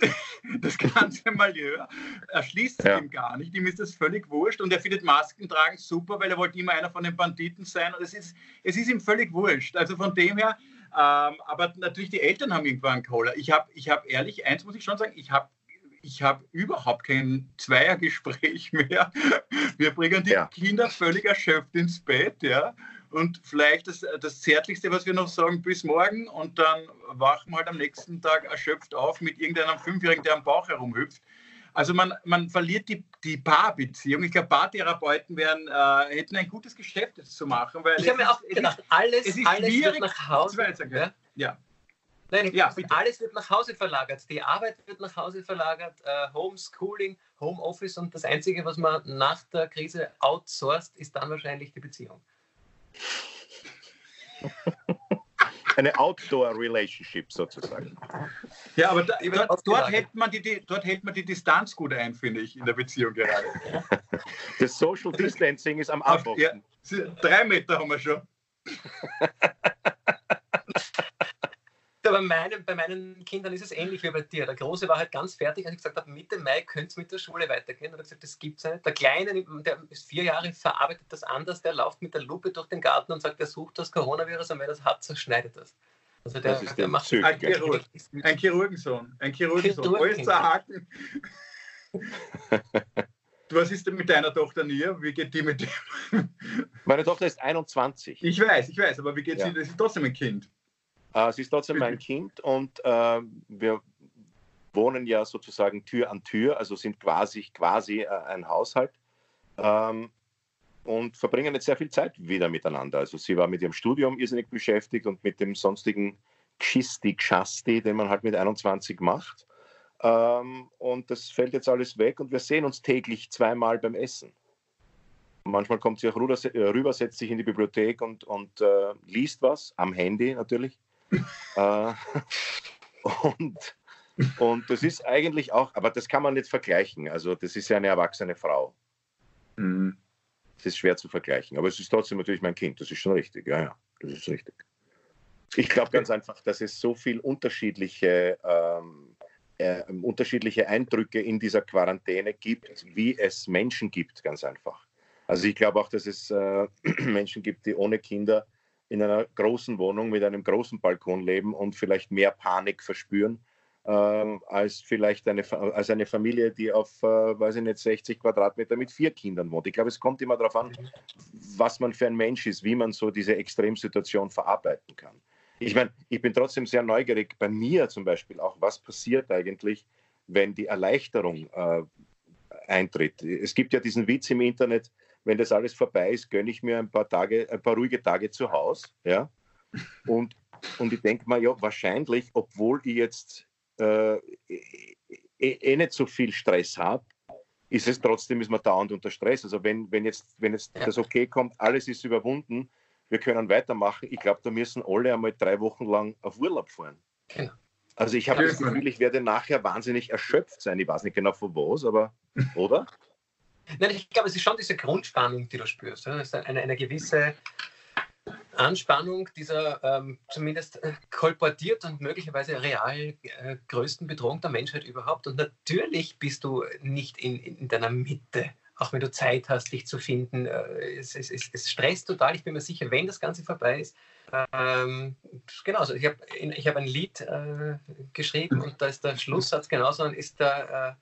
(laughs) das ganze Malheur, erschließt sich ja. ihm gar nicht. Ihm ist das völlig wurscht und er findet Masken tragen super, weil er wollte immer einer von den Banditen sein. Und es ist, es ist ihm völlig wurscht. Also von dem her, ähm, aber natürlich die Eltern haben irgendwann Cola. Ich habe ich hab ehrlich, eins muss ich schon sagen, ich habe ich habe überhaupt kein Zweiergespräch (laughs) mehr. Wir bringen die ja. Kinder völlig erschöpft ins Bett, ja. Und vielleicht das, das Zärtlichste, was wir noch sagen, bis morgen und dann wachen wir halt am nächsten Tag erschöpft auf mit irgendeinem Fünfjährigen, der am Bauch herumhüpft. Also man, man verliert die, die Paarbeziehung. Ich glaube, Paartherapeuten wären, äh, hätten ein gutes Geschäft jetzt zu machen. Weil ich habe mir auch gedacht, alles, alles wird nach Hause. Ja. ja. Nein, ja, alles wird nach Hause verlagert. Die Arbeit wird nach Hause verlagert, äh, Homeschooling, Homeoffice und das Einzige, was man nach der Krise outsourced, ist dann wahrscheinlich die Beziehung. (laughs) Eine Outdoor-Relationship sozusagen. Ja, aber da, dort, dort, hält man die, dort hält man die Distanz gut ein, finde ich, in der Beziehung gerade. (laughs) Das Social Distancing ist am Anfang. Ja, drei Meter haben wir schon. (laughs) bei meinen, bei meinen Kindern ist es ähnlich wie bei dir. Der Große war halt ganz fertig, als ich gesagt habe, Mitte Mai könnte es mit der Schule weitergehen. Und er hat gesagt, das gibt es nicht. Der Kleine, der ist vier Jahre, verarbeitet das anders. Der läuft mit der Lupe durch den Garten und sagt, er sucht das Coronavirus und wer das hat, zerschneidet das. Also der, das der macht ein, Chirurg, ein Chirurgensohn. Ein Chirurgensohn. Alles zerhaken. (laughs) Was ist denn mit deiner Tochter Nia? Wie geht die mit dem? Meine Tochter ist 21. Ich weiß, ich weiß, aber wie geht ja. sie? Das ist trotzdem ein Kind. Äh, sie ist trotzdem mein Kind und äh, wir wohnen ja sozusagen Tür an Tür, also sind quasi, quasi äh, ein Haushalt ähm, und verbringen jetzt sehr viel Zeit wieder miteinander. Also sie war mit ihrem Studium irrsinnig beschäftigt und mit dem sonstigen Gschisti, Gschasti, den man halt mit 21 macht. Ähm, und das fällt jetzt alles weg und wir sehen uns täglich zweimal beim Essen. Manchmal kommt sie auch rüber, setzt sich in die Bibliothek und, und äh, liest was, am Handy natürlich. Äh, und, und das ist eigentlich auch, aber das kann man nicht vergleichen. Also das ist ja eine erwachsene Frau. Mhm. Das ist schwer zu vergleichen. Aber es ist trotzdem natürlich mein Kind. Das ist schon richtig. Ja, ja, das ist richtig. Ich glaube ganz einfach, dass es so viel unterschiedliche, ähm, äh, unterschiedliche Eindrücke in dieser Quarantäne gibt, wie es Menschen gibt, ganz einfach. Also ich glaube auch, dass es äh, (clears throat) Menschen gibt, die ohne Kinder in einer großen Wohnung mit einem großen Balkon leben und vielleicht mehr Panik verspüren äh, als vielleicht eine, als eine Familie, die auf, äh, weiß ich nicht, 60 Quadratmeter mit vier Kindern wohnt. Ich glaube, es kommt immer darauf an, was man für ein Mensch ist, wie man so diese Extremsituation verarbeiten kann. Ich meine, ich bin trotzdem sehr neugierig bei mir zum Beispiel auch, was passiert eigentlich, wenn die Erleichterung äh, eintritt. Es gibt ja diesen Witz im Internet, wenn das alles vorbei ist, gönne ich mir ein paar Tage, ein paar ruhige Tage zu Hause. Ja? Und, und ich denke mal, ja, wahrscheinlich, obwohl ich jetzt äh, eh, eh nicht so viel Stress habe, ist es trotzdem, ist man dauernd unter Stress. Also wenn, wenn jetzt, wenn jetzt ja. das okay kommt, alles ist überwunden, wir können weitermachen, ich glaube, da müssen alle einmal drei Wochen lang auf Urlaub fahren. Genau. Also ich habe das Gefühl, ich werde nachher wahnsinnig erschöpft sein. Ich weiß nicht genau von was, aber oder? Nein, ich glaube, es ist schon diese Grundspannung, die du spürst. Es ist eine, eine gewisse Anspannung dieser ähm, zumindest äh, kolportiert und möglicherweise real äh, größten Bedrohung der Menschheit überhaupt. Und natürlich bist du nicht in, in deiner Mitte, auch wenn du Zeit hast, dich zu finden. Äh, es, es, es, es, stresst total. Ich bin mir sicher, wenn das Ganze vorbei ist. Ähm, genau, also ich habe hab ein Lied äh, geschrieben und da ist der Schlusssatz genauso, dann ist der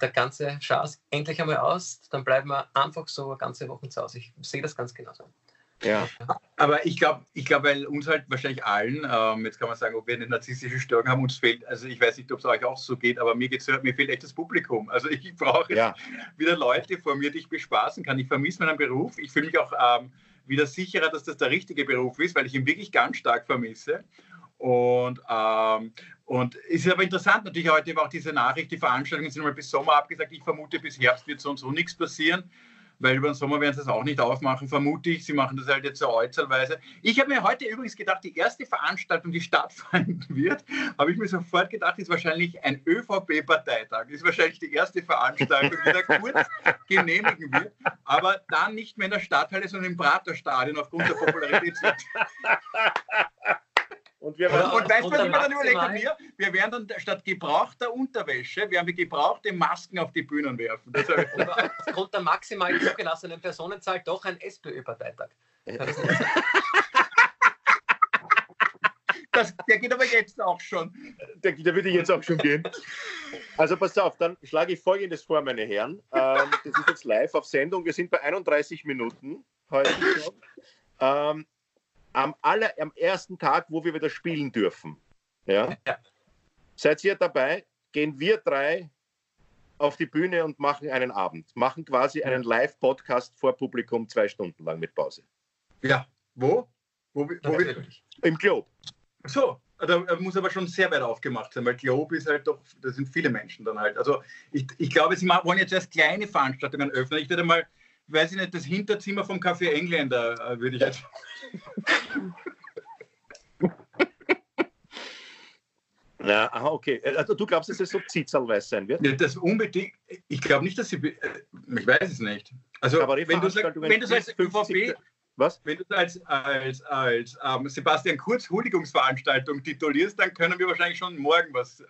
der ganze Schaß endlich einmal aus, dann bleiben wir einfach so eine ganze Woche zu Hause. Ich sehe das ganz genauso. Ja. Aber ich glaube, ich glaube, weil uns halt wahrscheinlich allen, ähm, jetzt kann man sagen, ob wir eine narzisstische Störung haben, uns fehlt, also ich weiß nicht, ob es euch auch so geht, aber mir geht's, mir fehlt echt das Publikum. Also ich (laughs) brauche ja. wieder Leute vor mir, die ich bespaßen kann. Ich vermisse meinen Beruf. Ich fühle mich auch ähm, wieder sicherer, dass das der richtige Beruf ist, weil ich ihn wirklich ganz stark vermisse. Und, ähm, und es ist aber interessant, natürlich heute war auch diese Nachricht, die Veranstaltungen sind mal bis Sommer abgesagt. Ich vermute, bis Herbst wird so und so nichts passieren weil über den Sommer werden sie das auch nicht aufmachen, vermute ich. Sie machen das halt jetzt so äußerweise. Ich habe mir heute übrigens gedacht, die erste Veranstaltung, die (laughs) stattfinden wird, habe ich mir sofort gedacht, ist wahrscheinlich ein ÖVP-Parteitag. Ist wahrscheinlich die erste Veranstaltung, die da kurz (laughs) genehmigen wird, aber dann nicht mehr in der Stadthalle, sondern im Praterstadion aufgrund der Popularität. (laughs) Und, wir werden, und weißt du, was ich mir dann überlegt habe? Wir, wir werden dann statt gebrauchter Unterwäsche, werden wir gebrauchte Masken auf die Bühnen werfen. Das aufgrund der maximal zugelassenen Personenzahl doch ein SPÖ-Parteitag. Das, der geht aber jetzt auch schon. Der, der würde jetzt auch schon gehen. Also pass auf, dann schlage ich Folgendes vor, meine Herren. Ähm, das ist jetzt live auf Sendung. Wir sind bei 31 Minuten heute schon. Ähm, am, aller, am ersten Tag, wo wir wieder spielen dürfen, ja, ja. seid ihr dabei, gehen wir drei auf die Bühne und machen einen Abend, machen quasi einen Live-Podcast vor Publikum zwei Stunden lang mit Pause. Ja, wo? Wo, wo, wo Im Globe. So, da muss aber schon sehr weit aufgemacht sein, weil Globe ist halt doch, da sind viele Menschen dann halt. Also ich, ich glaube, sie wollen jetzt erst kleine Veranstaltungen öffnen. Ich würde mal weiß ich nicht, das Hinterzimmer vom Café Engländer äh, würde ich jetzt. Ja, aha, okay. Also du glaubst, dass es so zitzerlweiß sein wird? Ja, das unbedingt. Ich glaube nicht, dass sie. Äh, ich weiß es nicht. Also, wenn du, sagst, wenn du als ÖVP. Was? Wenn du als, als, als ähm, Sebastian Kurz Huldigungsveranstaltung titulierst, dann können wir wahrscheinlich schon morgen was. (laughs)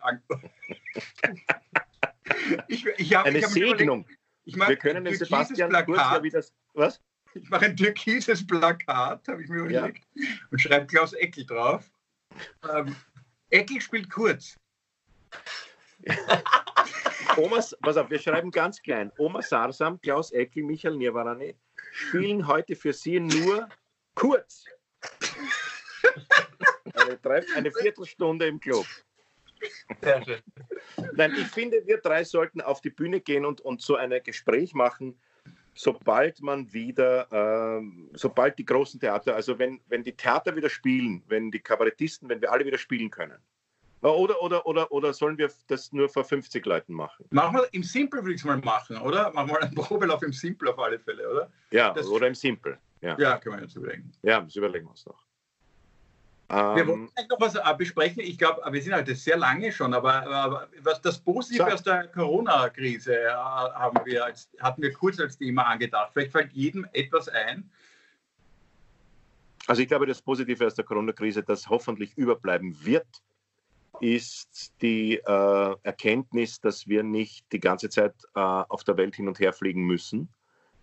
ich, ich hab, Eine ich Segnung. Überlegt, ich mache Wir können den Sebastian Plakat, kurz ja wieder. Was? Ich mache ein türkises Plakat, habe ich mir überlegt, ja. und schreibe Klaus Eckel drauf. Ähm, Eckel spielt kurz. (laughs) Omas, pass auf, wir schreiben ganz klein. Oma Sarsam, Klaus Eckel, Michael Nirvarani spielen heute für Sie nur kurz. (laughs) Eine, eine Viertelstunde im Club. Sehr schön. Nein, ich finde, wir drei sollten auf die Bühne gehen und, und so ein Gespräch machen, sobald man wieder, äh, sobald die großen Theater, also wenn, wenn die Theater wieder spielen, wenn die Kabarettisten, wenn wir alle wieder spielen können. Oder, oder, oder, oder sollen wir das nur vor 50 Leuten machen? Machen wir im Simple, würde ich es mal machen, oder? Machen wir einen Probelauf im Simple auf alle Fälle, oder? Ja, das oder im Simple. Ja, ja können wir jetzt überlegen. Ja, das überlegen wir uns noch. Wir wollen ähm, noch was äh, besprechen. Ich glaube, wir sind halt sehr lange schon, aber, aber was das Positive so. aus der Corona-Krise äh, haben wir als, hatten wir kurz als Thema angedacht. Vielleicht fällt jedem etwas ein. Also ich glaube, das Positive aus der Corona-Krise, das hoffentlich überbleiben wird, ist die äh, Erkenntnis, dass wir nicht die ganze Zeit äh, auf der Welt hin und her fliegen müssen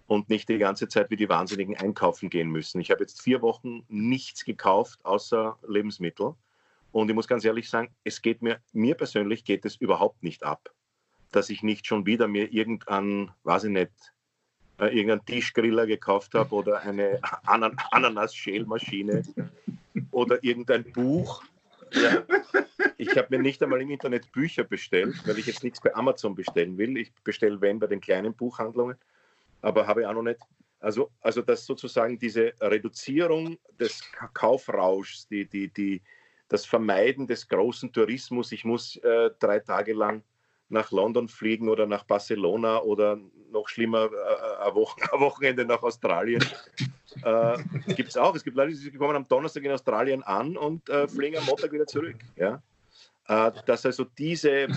und nicht die ganze Zeit wie die Wahnsinnigen einkaufen gehen müssen. Ich habe jetzt vier Wochen nichts gekauft außer Lebensmittel. Und ich muss ganz ehrlich sagen, es geht mir, mir persönlich geht es überhaupt nicht ab, dass ich nicht schon wieder mir irgendein, weiß ich nicht, äh, irgendeinen Tischgriller gekauft habe oder eine (laughs) Anan Ananas-Schälmaschine oder irgendein Buch. Ja. Ich habe mir nicht einmal im Internet Bücher bestellt, weil ich jetzt nichts bei Amazon bestellen will. Ich bestelle, wenn, bei den kleinen Buchhandlungen aber habe ich auch noch nicht. Also, also dass sozusagen diese Reduzierung des Kaufrauschs, die, die, die, das Vermeiden des großen Tourismus, ich muss äh, drei Tage lang nach London fliegen oder nach Barcelona oder noch schlimmer äh, ein, Wochen, ein, Wochenende nach Australien. äh, Gibt es auch. Es gibt Leute, die kommen am Donnerstag in Australien an und äh, fliegen am Montag wieder zurück. Ja? Äh, dass also diese,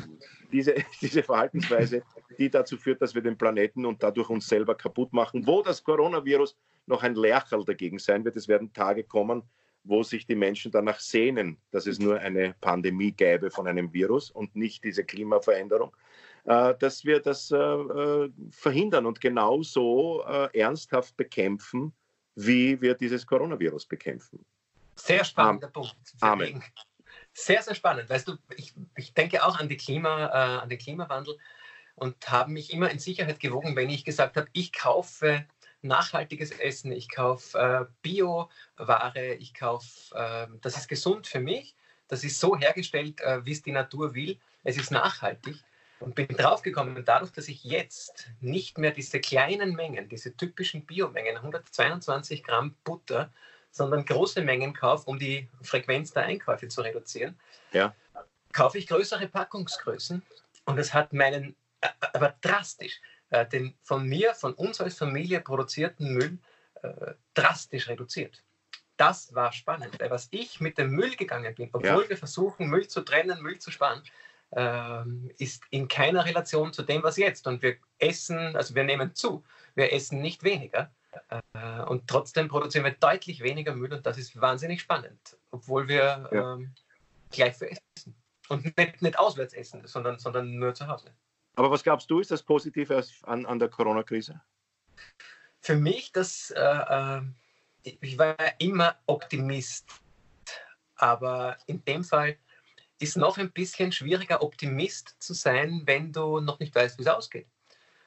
diese, (laughs) diese Verhaltensweise, die dazu führt, dass wir den Planeten und dadurch uns selber kaputt machen, wo das Coronavirus noch ein Lercherl dagegen sein wird. Es werden Tage kommen, wo sich die Menschen danach sehnen, dass es nur eine Pandemie gäbe von einem Virus und nicht diese Klimaveränderung, äh, dass wir das äh, verhindern und genauso ernsthaft bekämpfen, wie wir dieses Coronavirus bekämpfen. Sehr spannender. Punkt. Amen. Sehr, sehr spannend. Weißt du, ich, ich denke auch an, die Klima, äh, an den Klimawandel und habe mich immer in Sicherheit gewogen, wenn ich gesagt habe, ich kaufe nachhaltiges Essen, ich kaufe äh, Bio-Ware, ich kaufe, äh, das ist gesund für mich, das ist so hergestellt, äh, wie es die Natur will, es ist nachhaltig. Und bin draufgekommen, dadurch, dass ich jetzt nicht mehr diese kleinen Mengen, diese typischen Biomengen, 122 Gramm Butter, sondern große Mengen kaufe, um die Frequenz der Einkäufe zu reduzieren, ja. kaufe ich größere Packungsgrößen und es hat meinen, äh, aber drastisch, äh, den von mir, von uns als Familie produzierten Müll äh, drastisch reduziert. Das war spannend, weil was ich mit dem Müll gegangen bin, obwohl ja. wir versuchen, Müll zu trennen, Müll zu sparen, ähm, ist in keiner Relation zu dem, was jetzt. Und wir essen, also wir nehmen zu, wir essen nicht weniger. Äh, und trotzdem produzieren wir deutlich weniger Müll und das ist wahnsinnig spannend, obwohl wir ja. ähm, gleich für essen. Und nicht, nicht auswärts essen, sondern, sondern nur zu Hause. Aber was glaubst du, ist das Positive an, an der Corona-Krise? Für mich, das, äh, äh ich war immer Optimist, aber in dem Fall ist noch ein bisschen schwieriger, Optimist zu sein, wenn du noch nicht weißt, wie es ausgeht.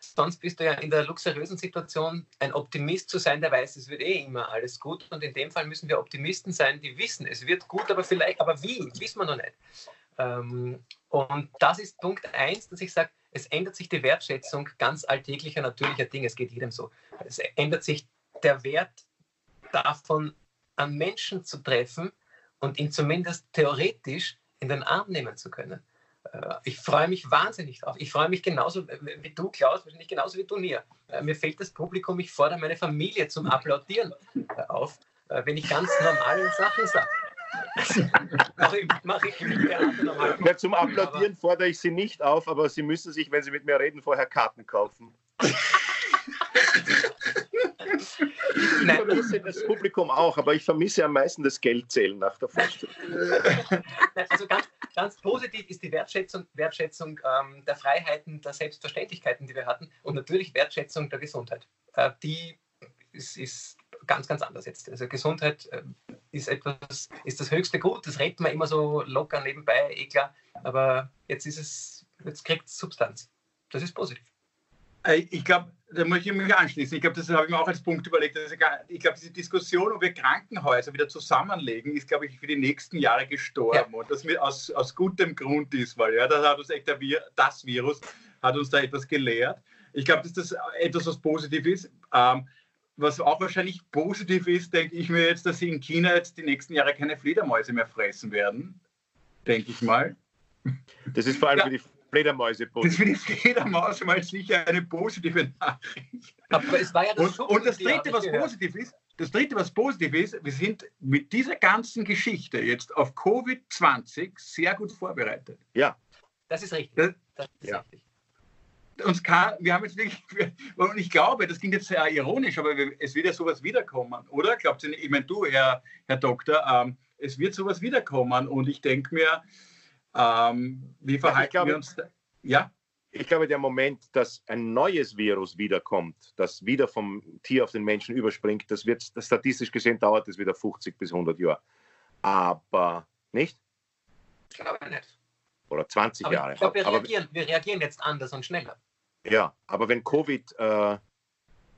Sonst bist du ja in der luxuriösen Situation, ein Optimist zu sein, der weiß, es wird eh immer alles gut. Und in dem Fall müssen wir Optimisten sein, die wissen, es wird gut, aber vielleicht, aber wie, wissen wir noch nicht. Ähm, und das ist Punkt eins, dass ich sage, es ändert sich die Wertschätzung ganz alltäglicher, natürlicher Dinge. Es geht jedem so. Es ändert sich der Wert davon, an Menschen zu treffen und ihn zumindest theoretisch in den Arm nehmen zu können. Äh, ich freue mich wahnsinnig drauf. Ich freue mich genauso wie du, Klaus, wahrscheinlich genauso wie du, Nia. Äh, mir fehlt das Publikum, ich fordere meine Familie zum Applaudieren äh, auf, wenn ich ganz normale Sachen sage. mache ich, mach ich im Theater normal. Ja, zum Applaudieren fordere ich Sie nicht auf, aber Sie müssen sich, wenn Sie mit mir reden, vorher Karten kaufen. (laughs) Ich vermisse das Publikum auch, aber ich vermisse am meisten das Geldzählen nach der Vorstellung. (laughs) Positiv ist die Wertschätzung, Wertschätzung ähm, der Freiheiten, der Selbstverständlichkeiten, die wir hatten und natürlich Wertschätzung der Gesundheit. Äh, die ist, ist, ganz, ganz anders jetzt. Also Gesundheit äh, ist etwas, ist das höchste Gut, das redet man immer so locker nebenbei, eh klar, aber jetzt ist es, jetzt kriegt es Substanz. Das ist positiv. Äh, ich glaube, da muss ich mich anschließen. Ich glaube, das habe ich mir auch als Punkt überlegt. ich glaube, diese Diskussion, ob wir Krankenhäuser wieder zusammenlegen, ist, glaube ich, für die nächsten Jahre gestorben. Ja. Und das aus, aus gutem Grund ist, weil ja, das hat uns echt das Virus hat uns da etwas gelehrt. Ich glaube, dass das etwas, was positiv ist. Ähm, was auch wahrscheinlich positiv ist, denke ich mir jetzt, dass sie in China jetzt die nächsten Jahre keine Fledermäuse mehr fressen werden. Denke ich mal. Das ist vor allem ja. für die Fledermäuse Das für die Fledermaus mal sicher eine positive Nachricht. Aber es war ja das und, und das dritte, was positiv ist, das dritte, was positiv ist, wir sind mit dieser ganzen Geschichte jetzt auf Covid-20 sehr gut vorbereitet. Ja. Das ist richtig. Das, das ist ja. richtig. Uns kann, wir haben jetzt wirklich, und ich glaube, das klingt jetzt sehr ironisch, aber es wird ja sowas wiederkommen, oder? Glaubt ihr, ich meine, du, Herr, Herr Doktor, ähm, es wird sowas wiederkommen und ich denke mir, ähm, wie verhalten glaube, wir uns? Da? Ja? Ich glaube, der Moment, dass ein neues Virus wiederkommt, das wieder vom Tier auf den Menschen überspringt, das wird statistisch gesehen dauert es wieder 50 bis 100 Jahre. Aber nicht? Ich glaube nicht. Oder 20 aber Jahre. Ich glaube, wir, reagieren, wir reagieren jetzt anders und schneller. Ja, aber wenn Covid, äh,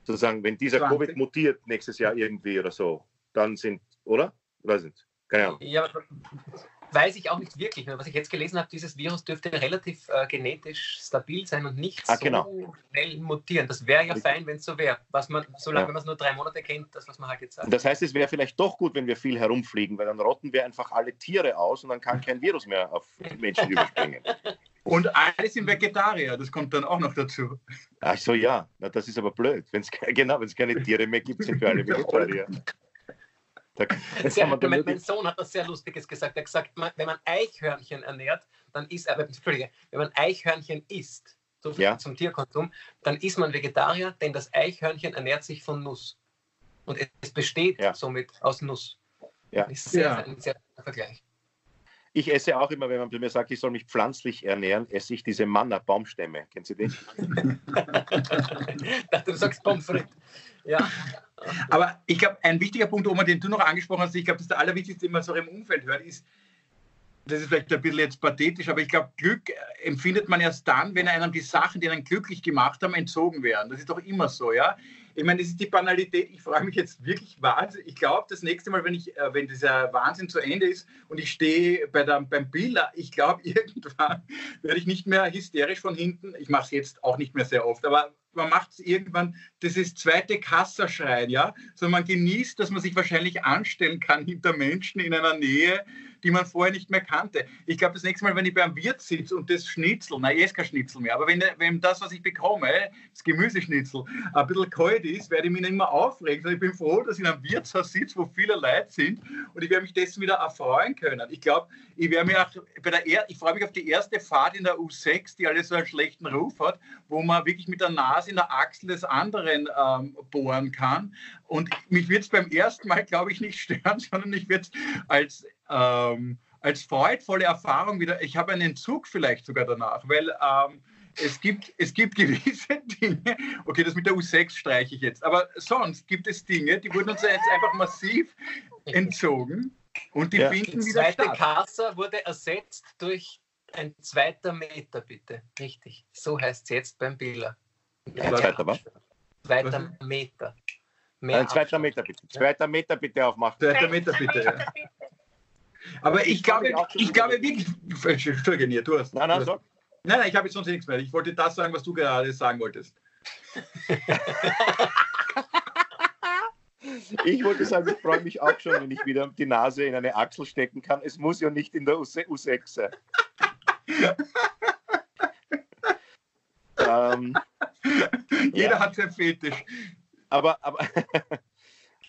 sozusagen, wenn dieser 20. Covid mutiert nächstes Jahr irgendwie oder so, dann sind, oder? Oder sind? Keine Ahnung. Ja, weiß ich auch nicht wirklich. Was ich jetzt gelesen habe, dieses Virus dürfte relativ äh, genetisch stabil sein und nicht ah, so genau. schnell mutieren. Das wäre ja fein, wenn es so wäre. Was man, solange ja. man es nur drei Monate kennt, das, was man halt jetzt sagt. Das heißt, es wäre vielleicht doch gut, wenn wir viel herumfliegen, weil dann rotten wir einfach alle Tiere aus und dann kann kein Virus mehr auf (laughs) Menschen überspringen. Und alle sind Vegetarier, das kommt dann auch noch dazu. Ach so, ja. Na, das ist aber blöd. Wenn's, genau, wenn es keine Tiere mehr gibt, sind wir alle (laughs) Vegetarier. Da, sehr, (laughs) mein, mein, Sohn hat das sehr Lustiges gesagt. Er hat gesagt, wenn man Eichhörnchen ernährt, dann ist er, Entschuldige, wenn man Eichhörnchen isst, so viel ja. zum Tierkonsum, dann ist man Vegetarier, denn das Eichhörnchen ernährt sich von Nuss. Und es besteht ja. somit aus Nuss. Ja. Das ist sehr, ja. ein sehr guter Vergleich. Ich esse auch immer, wenn man mir sagt, ich soll mich pflanzlich ernähren, esse ich diese Manna-Baumstämme. Kennen Sie den? (laughs) du sagst Pommes frites. Ja. Aber ich glaube, ein wichtiger Punkt, Oma, den du noch angesprochen hast, ich glaube, das ist der allerwichtigste, den man so im Umfeld hört, ist, das ist vielleicht ein bisschen jetzt pathetisch, aber ich glaube, Glück empfindet man erst dann, wenn einem die Sachen, die einen glücklich gemacht haben, entzogen werden. Das ist doch immer so, ja. Ich meine, das ist die Banalität. Ich freue mich jetzt wirklich wahnsinnig. Ich glaube, das nächste Mal, wenn, ich, äh, wenn dieser Wahnsinn zu Ende ist und ich stehe bei beim Biller, ich glaube, (laughs) irgendwann werde ich nicht mehr hysterisch von hinten. Ich mache es jetzt auch nicht mehr sehr oft, aber man macht es irgendwann, das ist zweite Kasserschreien, ja, sondern man genießt, dass man sich wahrscheinlich anstellen kann hinter Menschen in einer Nähe, die man vorher nicht mehr kannte. Ich glaube, das nächste Mal, wenn ich beim Wirt sitze und das Schnitzel, nein, ist kein Schnitzel mehr, aber wenn, wenn das, was ich bekomme, das Gemüseschnitzel, ein bisschen kalt ist, werde ich mich nicht mehr aufregen. Ich bin froh, dass ich in einem Wirtshaus sitze, wo viele Leute sind und ich werde mich dessen wieder erfreuen können. Ich glaube, ich werde mich auch bei der, er ich freue mich auf die erste Fahrt in der U6, die alles so einen schlechten Ruf hat, wo man wirklich mit der Nase in der Achsel des anderen ähm, bohren kann. Und mich wird es beim ersten Mal, glaube ich, nicht (laughs) stören, sondern ich werde es als ähm, als freudvolle Erfahrung wieder, ich habe einen Entzug vielleicht sogar danach, weil ähm, es, gibt, es gibt (laughs) gewisse Dinge, okay, das mit der U6 streiche ich jetzt, aber sonst gibt es Dinge, die wurden uns jetzt einfach massiv entzogen und die ja. finden die wieder statt. Die zweite Kasse wurde ersetzt durch ein zweiter Meter, bitte. Richtig. So heißt es jetzt beim Biller. Ein zweiter was? Zweiter Meter. Mehr ein zweiter Meter bitte. Zweiter Meter bitte aufmachen. Zweiter Meter bitte. Ja. Aber ich glaube, ich glaube wirklich, Entschuldige, du hast. Nein, nein, sag. Nein, nein, ich habe jetzt sonst nichts mehr. Ich wollte das sagen, was du gerade sagen wolltest. (laughs) ich wollte sagen, ich freue mich auch schon, wenn ich wieder die Nase in eine Achsel stecken kann. Es muss ja nicht in der U6 sein. (laughs) ähm, Jeder ja. hat sein Fetisch. Aber, aber (laughs)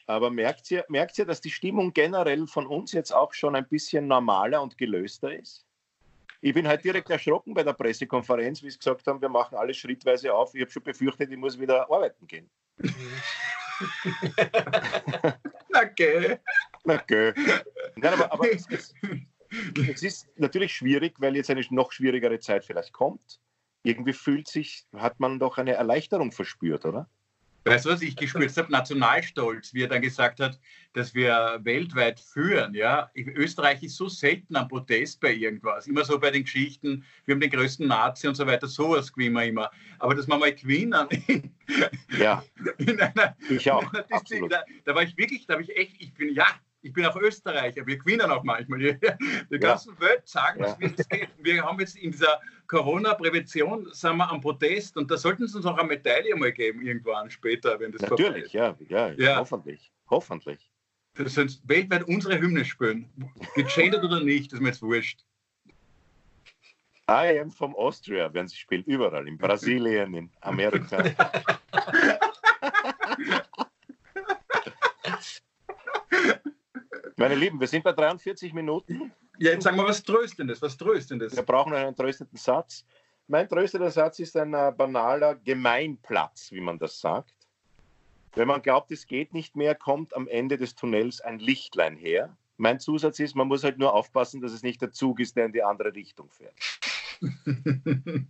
Aber merkt ihr, merkt ihr, dass die Stimmung generell von uns jetzt auch schon ein bisschen normaler und gelöster ist? Ich bin halt direkt erschrocken bei der Pressekonferenz, wie sie gesagt haben, wir machen alles schrittweise auf. Ich habe schon befürchtet, ich muss wieder arbeiten gehen. (laughs) Na gell. Na gell. Nein, aber, aber es, es, es, ist natürlich schwierig, weil jetzt eine noch schwierigere Zeit vielleicht kommt. Irgendwie fühlt sich, hat man doch eine Erleichterung verspürt, oder? Weißt du, was ich gespürt habe? Nationalstolz, wie er dann gesagt hat, dass wir weltweit führen. Ja? Österreich ist so selten am Protest bei irgendwas. Immer so bei den Geschichten, wir haben den größten Nazi und so weiter, sowas gewinnen wir immer. Aber dass wir mal gewinnen in, ja. in einer, ich auch. (laughs) In einer da, da, war ich wirklich, da habe ich echt, ich bin, ja, ich bin auch Österreicher, wir gewinnen auch manchmal. (laughs) Die, die ganze ja. Welt sagen, ja. wie es geht. Wir haben jetzt in dieser Corona-Prävention, sind wir am Protest und da sollten sie uns auch eine Medaille mal geben, irgendwann später, wenn das Natürlich, ja, ja, ja, hoffentlich, hoffentlich. Das sind weltweit unsere Hymne spielen. Gegendert oder nicht, ist mir jetzt wurscht. I am from Austria, werden sie spielen, überall, in Brasilien, in Amerika. (laughs) Meine Lieben, wir sind bei 43 Minuten. Ja, jetzt sagen wir was Tröstendes, was Tröstendes. Wir brauchen einen tröstenden Satz. Mein tröstender Satz ist ein äh, banaler Gemeinplatz, wie man das sagt. Wenn man glaubt, es geht nicht mehr, kommt am Ende des Tunnels ein Lichtlein her. Mein Zusatz ist, man muss halt nur aufpassen, dass es nicht der Zug ist, der in die andere Richtung fährt. (laughs)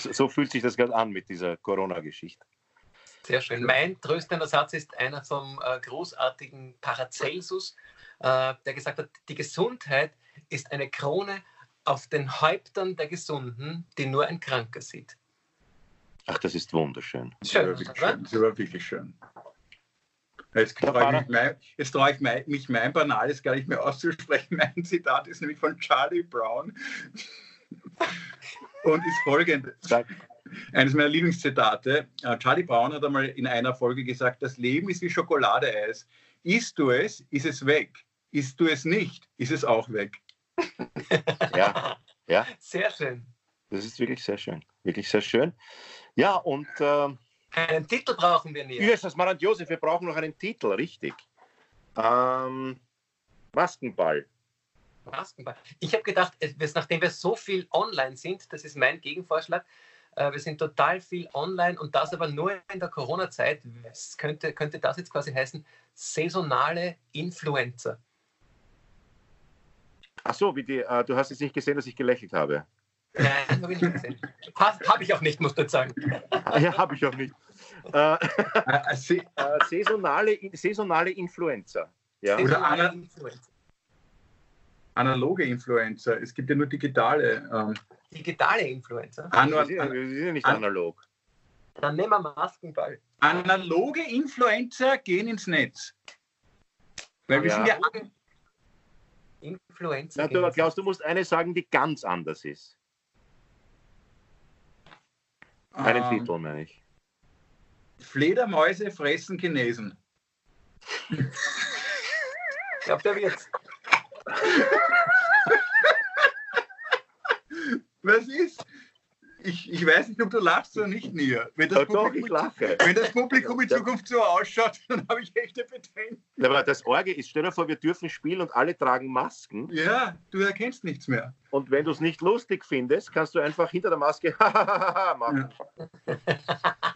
so, so fühlt sich das gerade an mit dieser Corona-Geschichte. Sehr schön. Mein tröstender Satz ist einer vom äh, großartigen Paracelsus, äh, der gesagt hat, die Gesundheit ist eine Krone auf den Häuptern der Gesunden, die nur ein Kranker sieht. Ach, das ist wunderschön. Schön, das, war schön. das war wirklich schön. Jetzt traue ich, mich, jetzt traue ich mich, mich mein Banales gar nicht mehr auszusprechen. (laughs) Mein Zitat ist nämlich von Charlie Brown und ist folgendes. Eines meiner Lieblingszitate. Äh, Charlie Brown hat einmal in einer Folge gesagt, das Leben ist wie Schokoladeeis. Isst du es, ist es weg. Isst du es nicht, ist es auch weg. (laughs) ja, ja. Sehr schön. Das ist wirklich sehr schön. Wirklich sehr schön. Ja, und. Äh, einen Titel brauchen wir nicht. Jesus, Marant Josef, wir brauchen noch einen Titel, richtig. Ähm, Maskenball. Maskenball. Ich habe gedacht, nachdem wir so viel online sind, das ist mein Gegenvorschlag, äh, wir sind total viel online und das aber nur in der Corona-Zeit, könnte, könnte das jetzt quasi heißen, saisonale Influencer. Ach so, wie die, äh, du hast jetzt nicht gesehen, dass ich gelächelt habe. Nein, habe ich nicht gesehen. Habe ich auch nicht, muss ich sagen. ja, habe ich auch nicht. Äh, äh, (laughs) saisonale, saisonale Influencer. Ja. Saisonale Influencer. Analoge Influencer. Es gibt ja nur digitale. Ähm. Digitale Influencer? Anal wir sind ja nicht analog. Dann nehmen wir Maskenball. Analoge Influencer gehen ins Netz. Weil wir ja. sind ja Influencer. Na, du, Klaus, du musst eine sagen, die ganz anders ist. Einen ähm, Titel, meine ich. Fledermäuse fressen Chinesen. ich glaube, der wird's. Was ist? Ich, ich weiß nicht, ob du lachst oder nicht, Nia. Wenn das, doch, ich lache. wenn das Publikum in Zukunft so ausschaut, (laughs) dann habe ich echte Bedenken. Aber das Orge ist, stell dir vor, wir dürfen spielen und alle tragen Masken. Ja, du erkennst nichts mehr. Und wenn du es nicht lustig findest, kannst du einfach hinter der Maske (laughs) machen.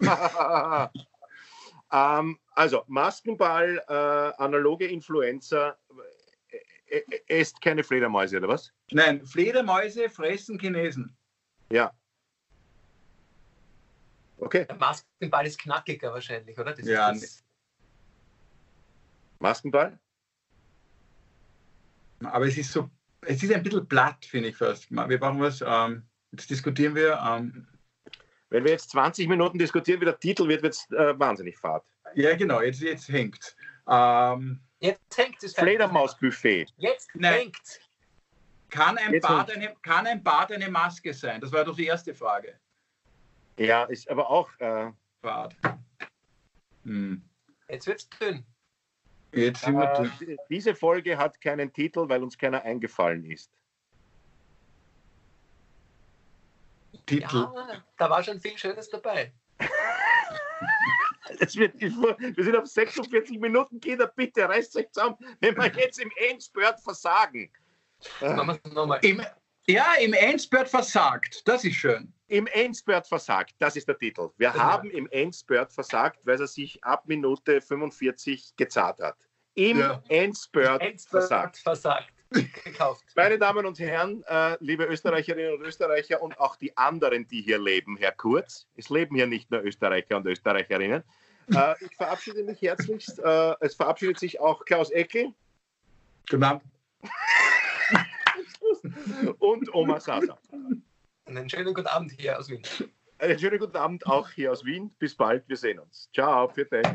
(laughs) ähm, also, Maskenball, äh, analoge Influencer, esst keine Fledermäuse, oder was? Nein, Fledermäuse fressen Chinesen. Ja. Okay. Der Maskenball ist knackiger wahrscheinlich, oder? Das ja. Ist Maskenball? Aber es ist so, es ist ein bisschen platt, finde ich fast. Wir brauchen was, ähm, jetzt diskutieren wir. Ähm, Wenn wir jetzt 20 Minuten diskutieren, wie der Titel wird, wird es äh, wahnsinnig fad. Ja, genau, jetzt, jetzt hängt ähm, Jetzt hängt es. Fledermausbuffet. Jetzt hängt kann ein, Bad eine, kann ein Bad eine Maske sein? Das war doch die erste Frage. Ja, ist aber auch. Äh, Bad. Hm. Jetzt wird's dünn. Jetzt sind wir dünn. Diese Folge hat keinen Titel, weil uns keiner eingefallen ist. Titel. Ja, da war schon viel Schönes dabei. (laughs) Es wird, wir sind auf 46 Minuten, Kinder, bitte reißt euch zusammen, wenn wir jetzt im Endspurt versagen. Im, ja, im Endspurt versagt, das ist schön. Im Endspurt versagt, das ist der Titel. Wir ja. haben im Endspurt versagt, weil er sich ab Minute 45 gezahlt hat. Im ja. Endspurt, Endspurt versagt. versagt. Gekauft. (laughs) Meine Damen und Herren, äh, liebe Österreicherinnen und Österreicher und auch die anderen, die hier leben, Herr Kurz, es leben hier nicht nur Österreicher und Österreicherinnen, äh, (laughs) ich verabschiede mich herzlichst. Äh, es verabschiedet sich auch Klaus Eckel. Guten Abend. (laughs) Und Oma Sasa. Einen schönen guten Abend hier aus Wien. Einen schönen guten Abend auch hier aus Wien. Bis bald, wir sehen uns. Ciao, für dich.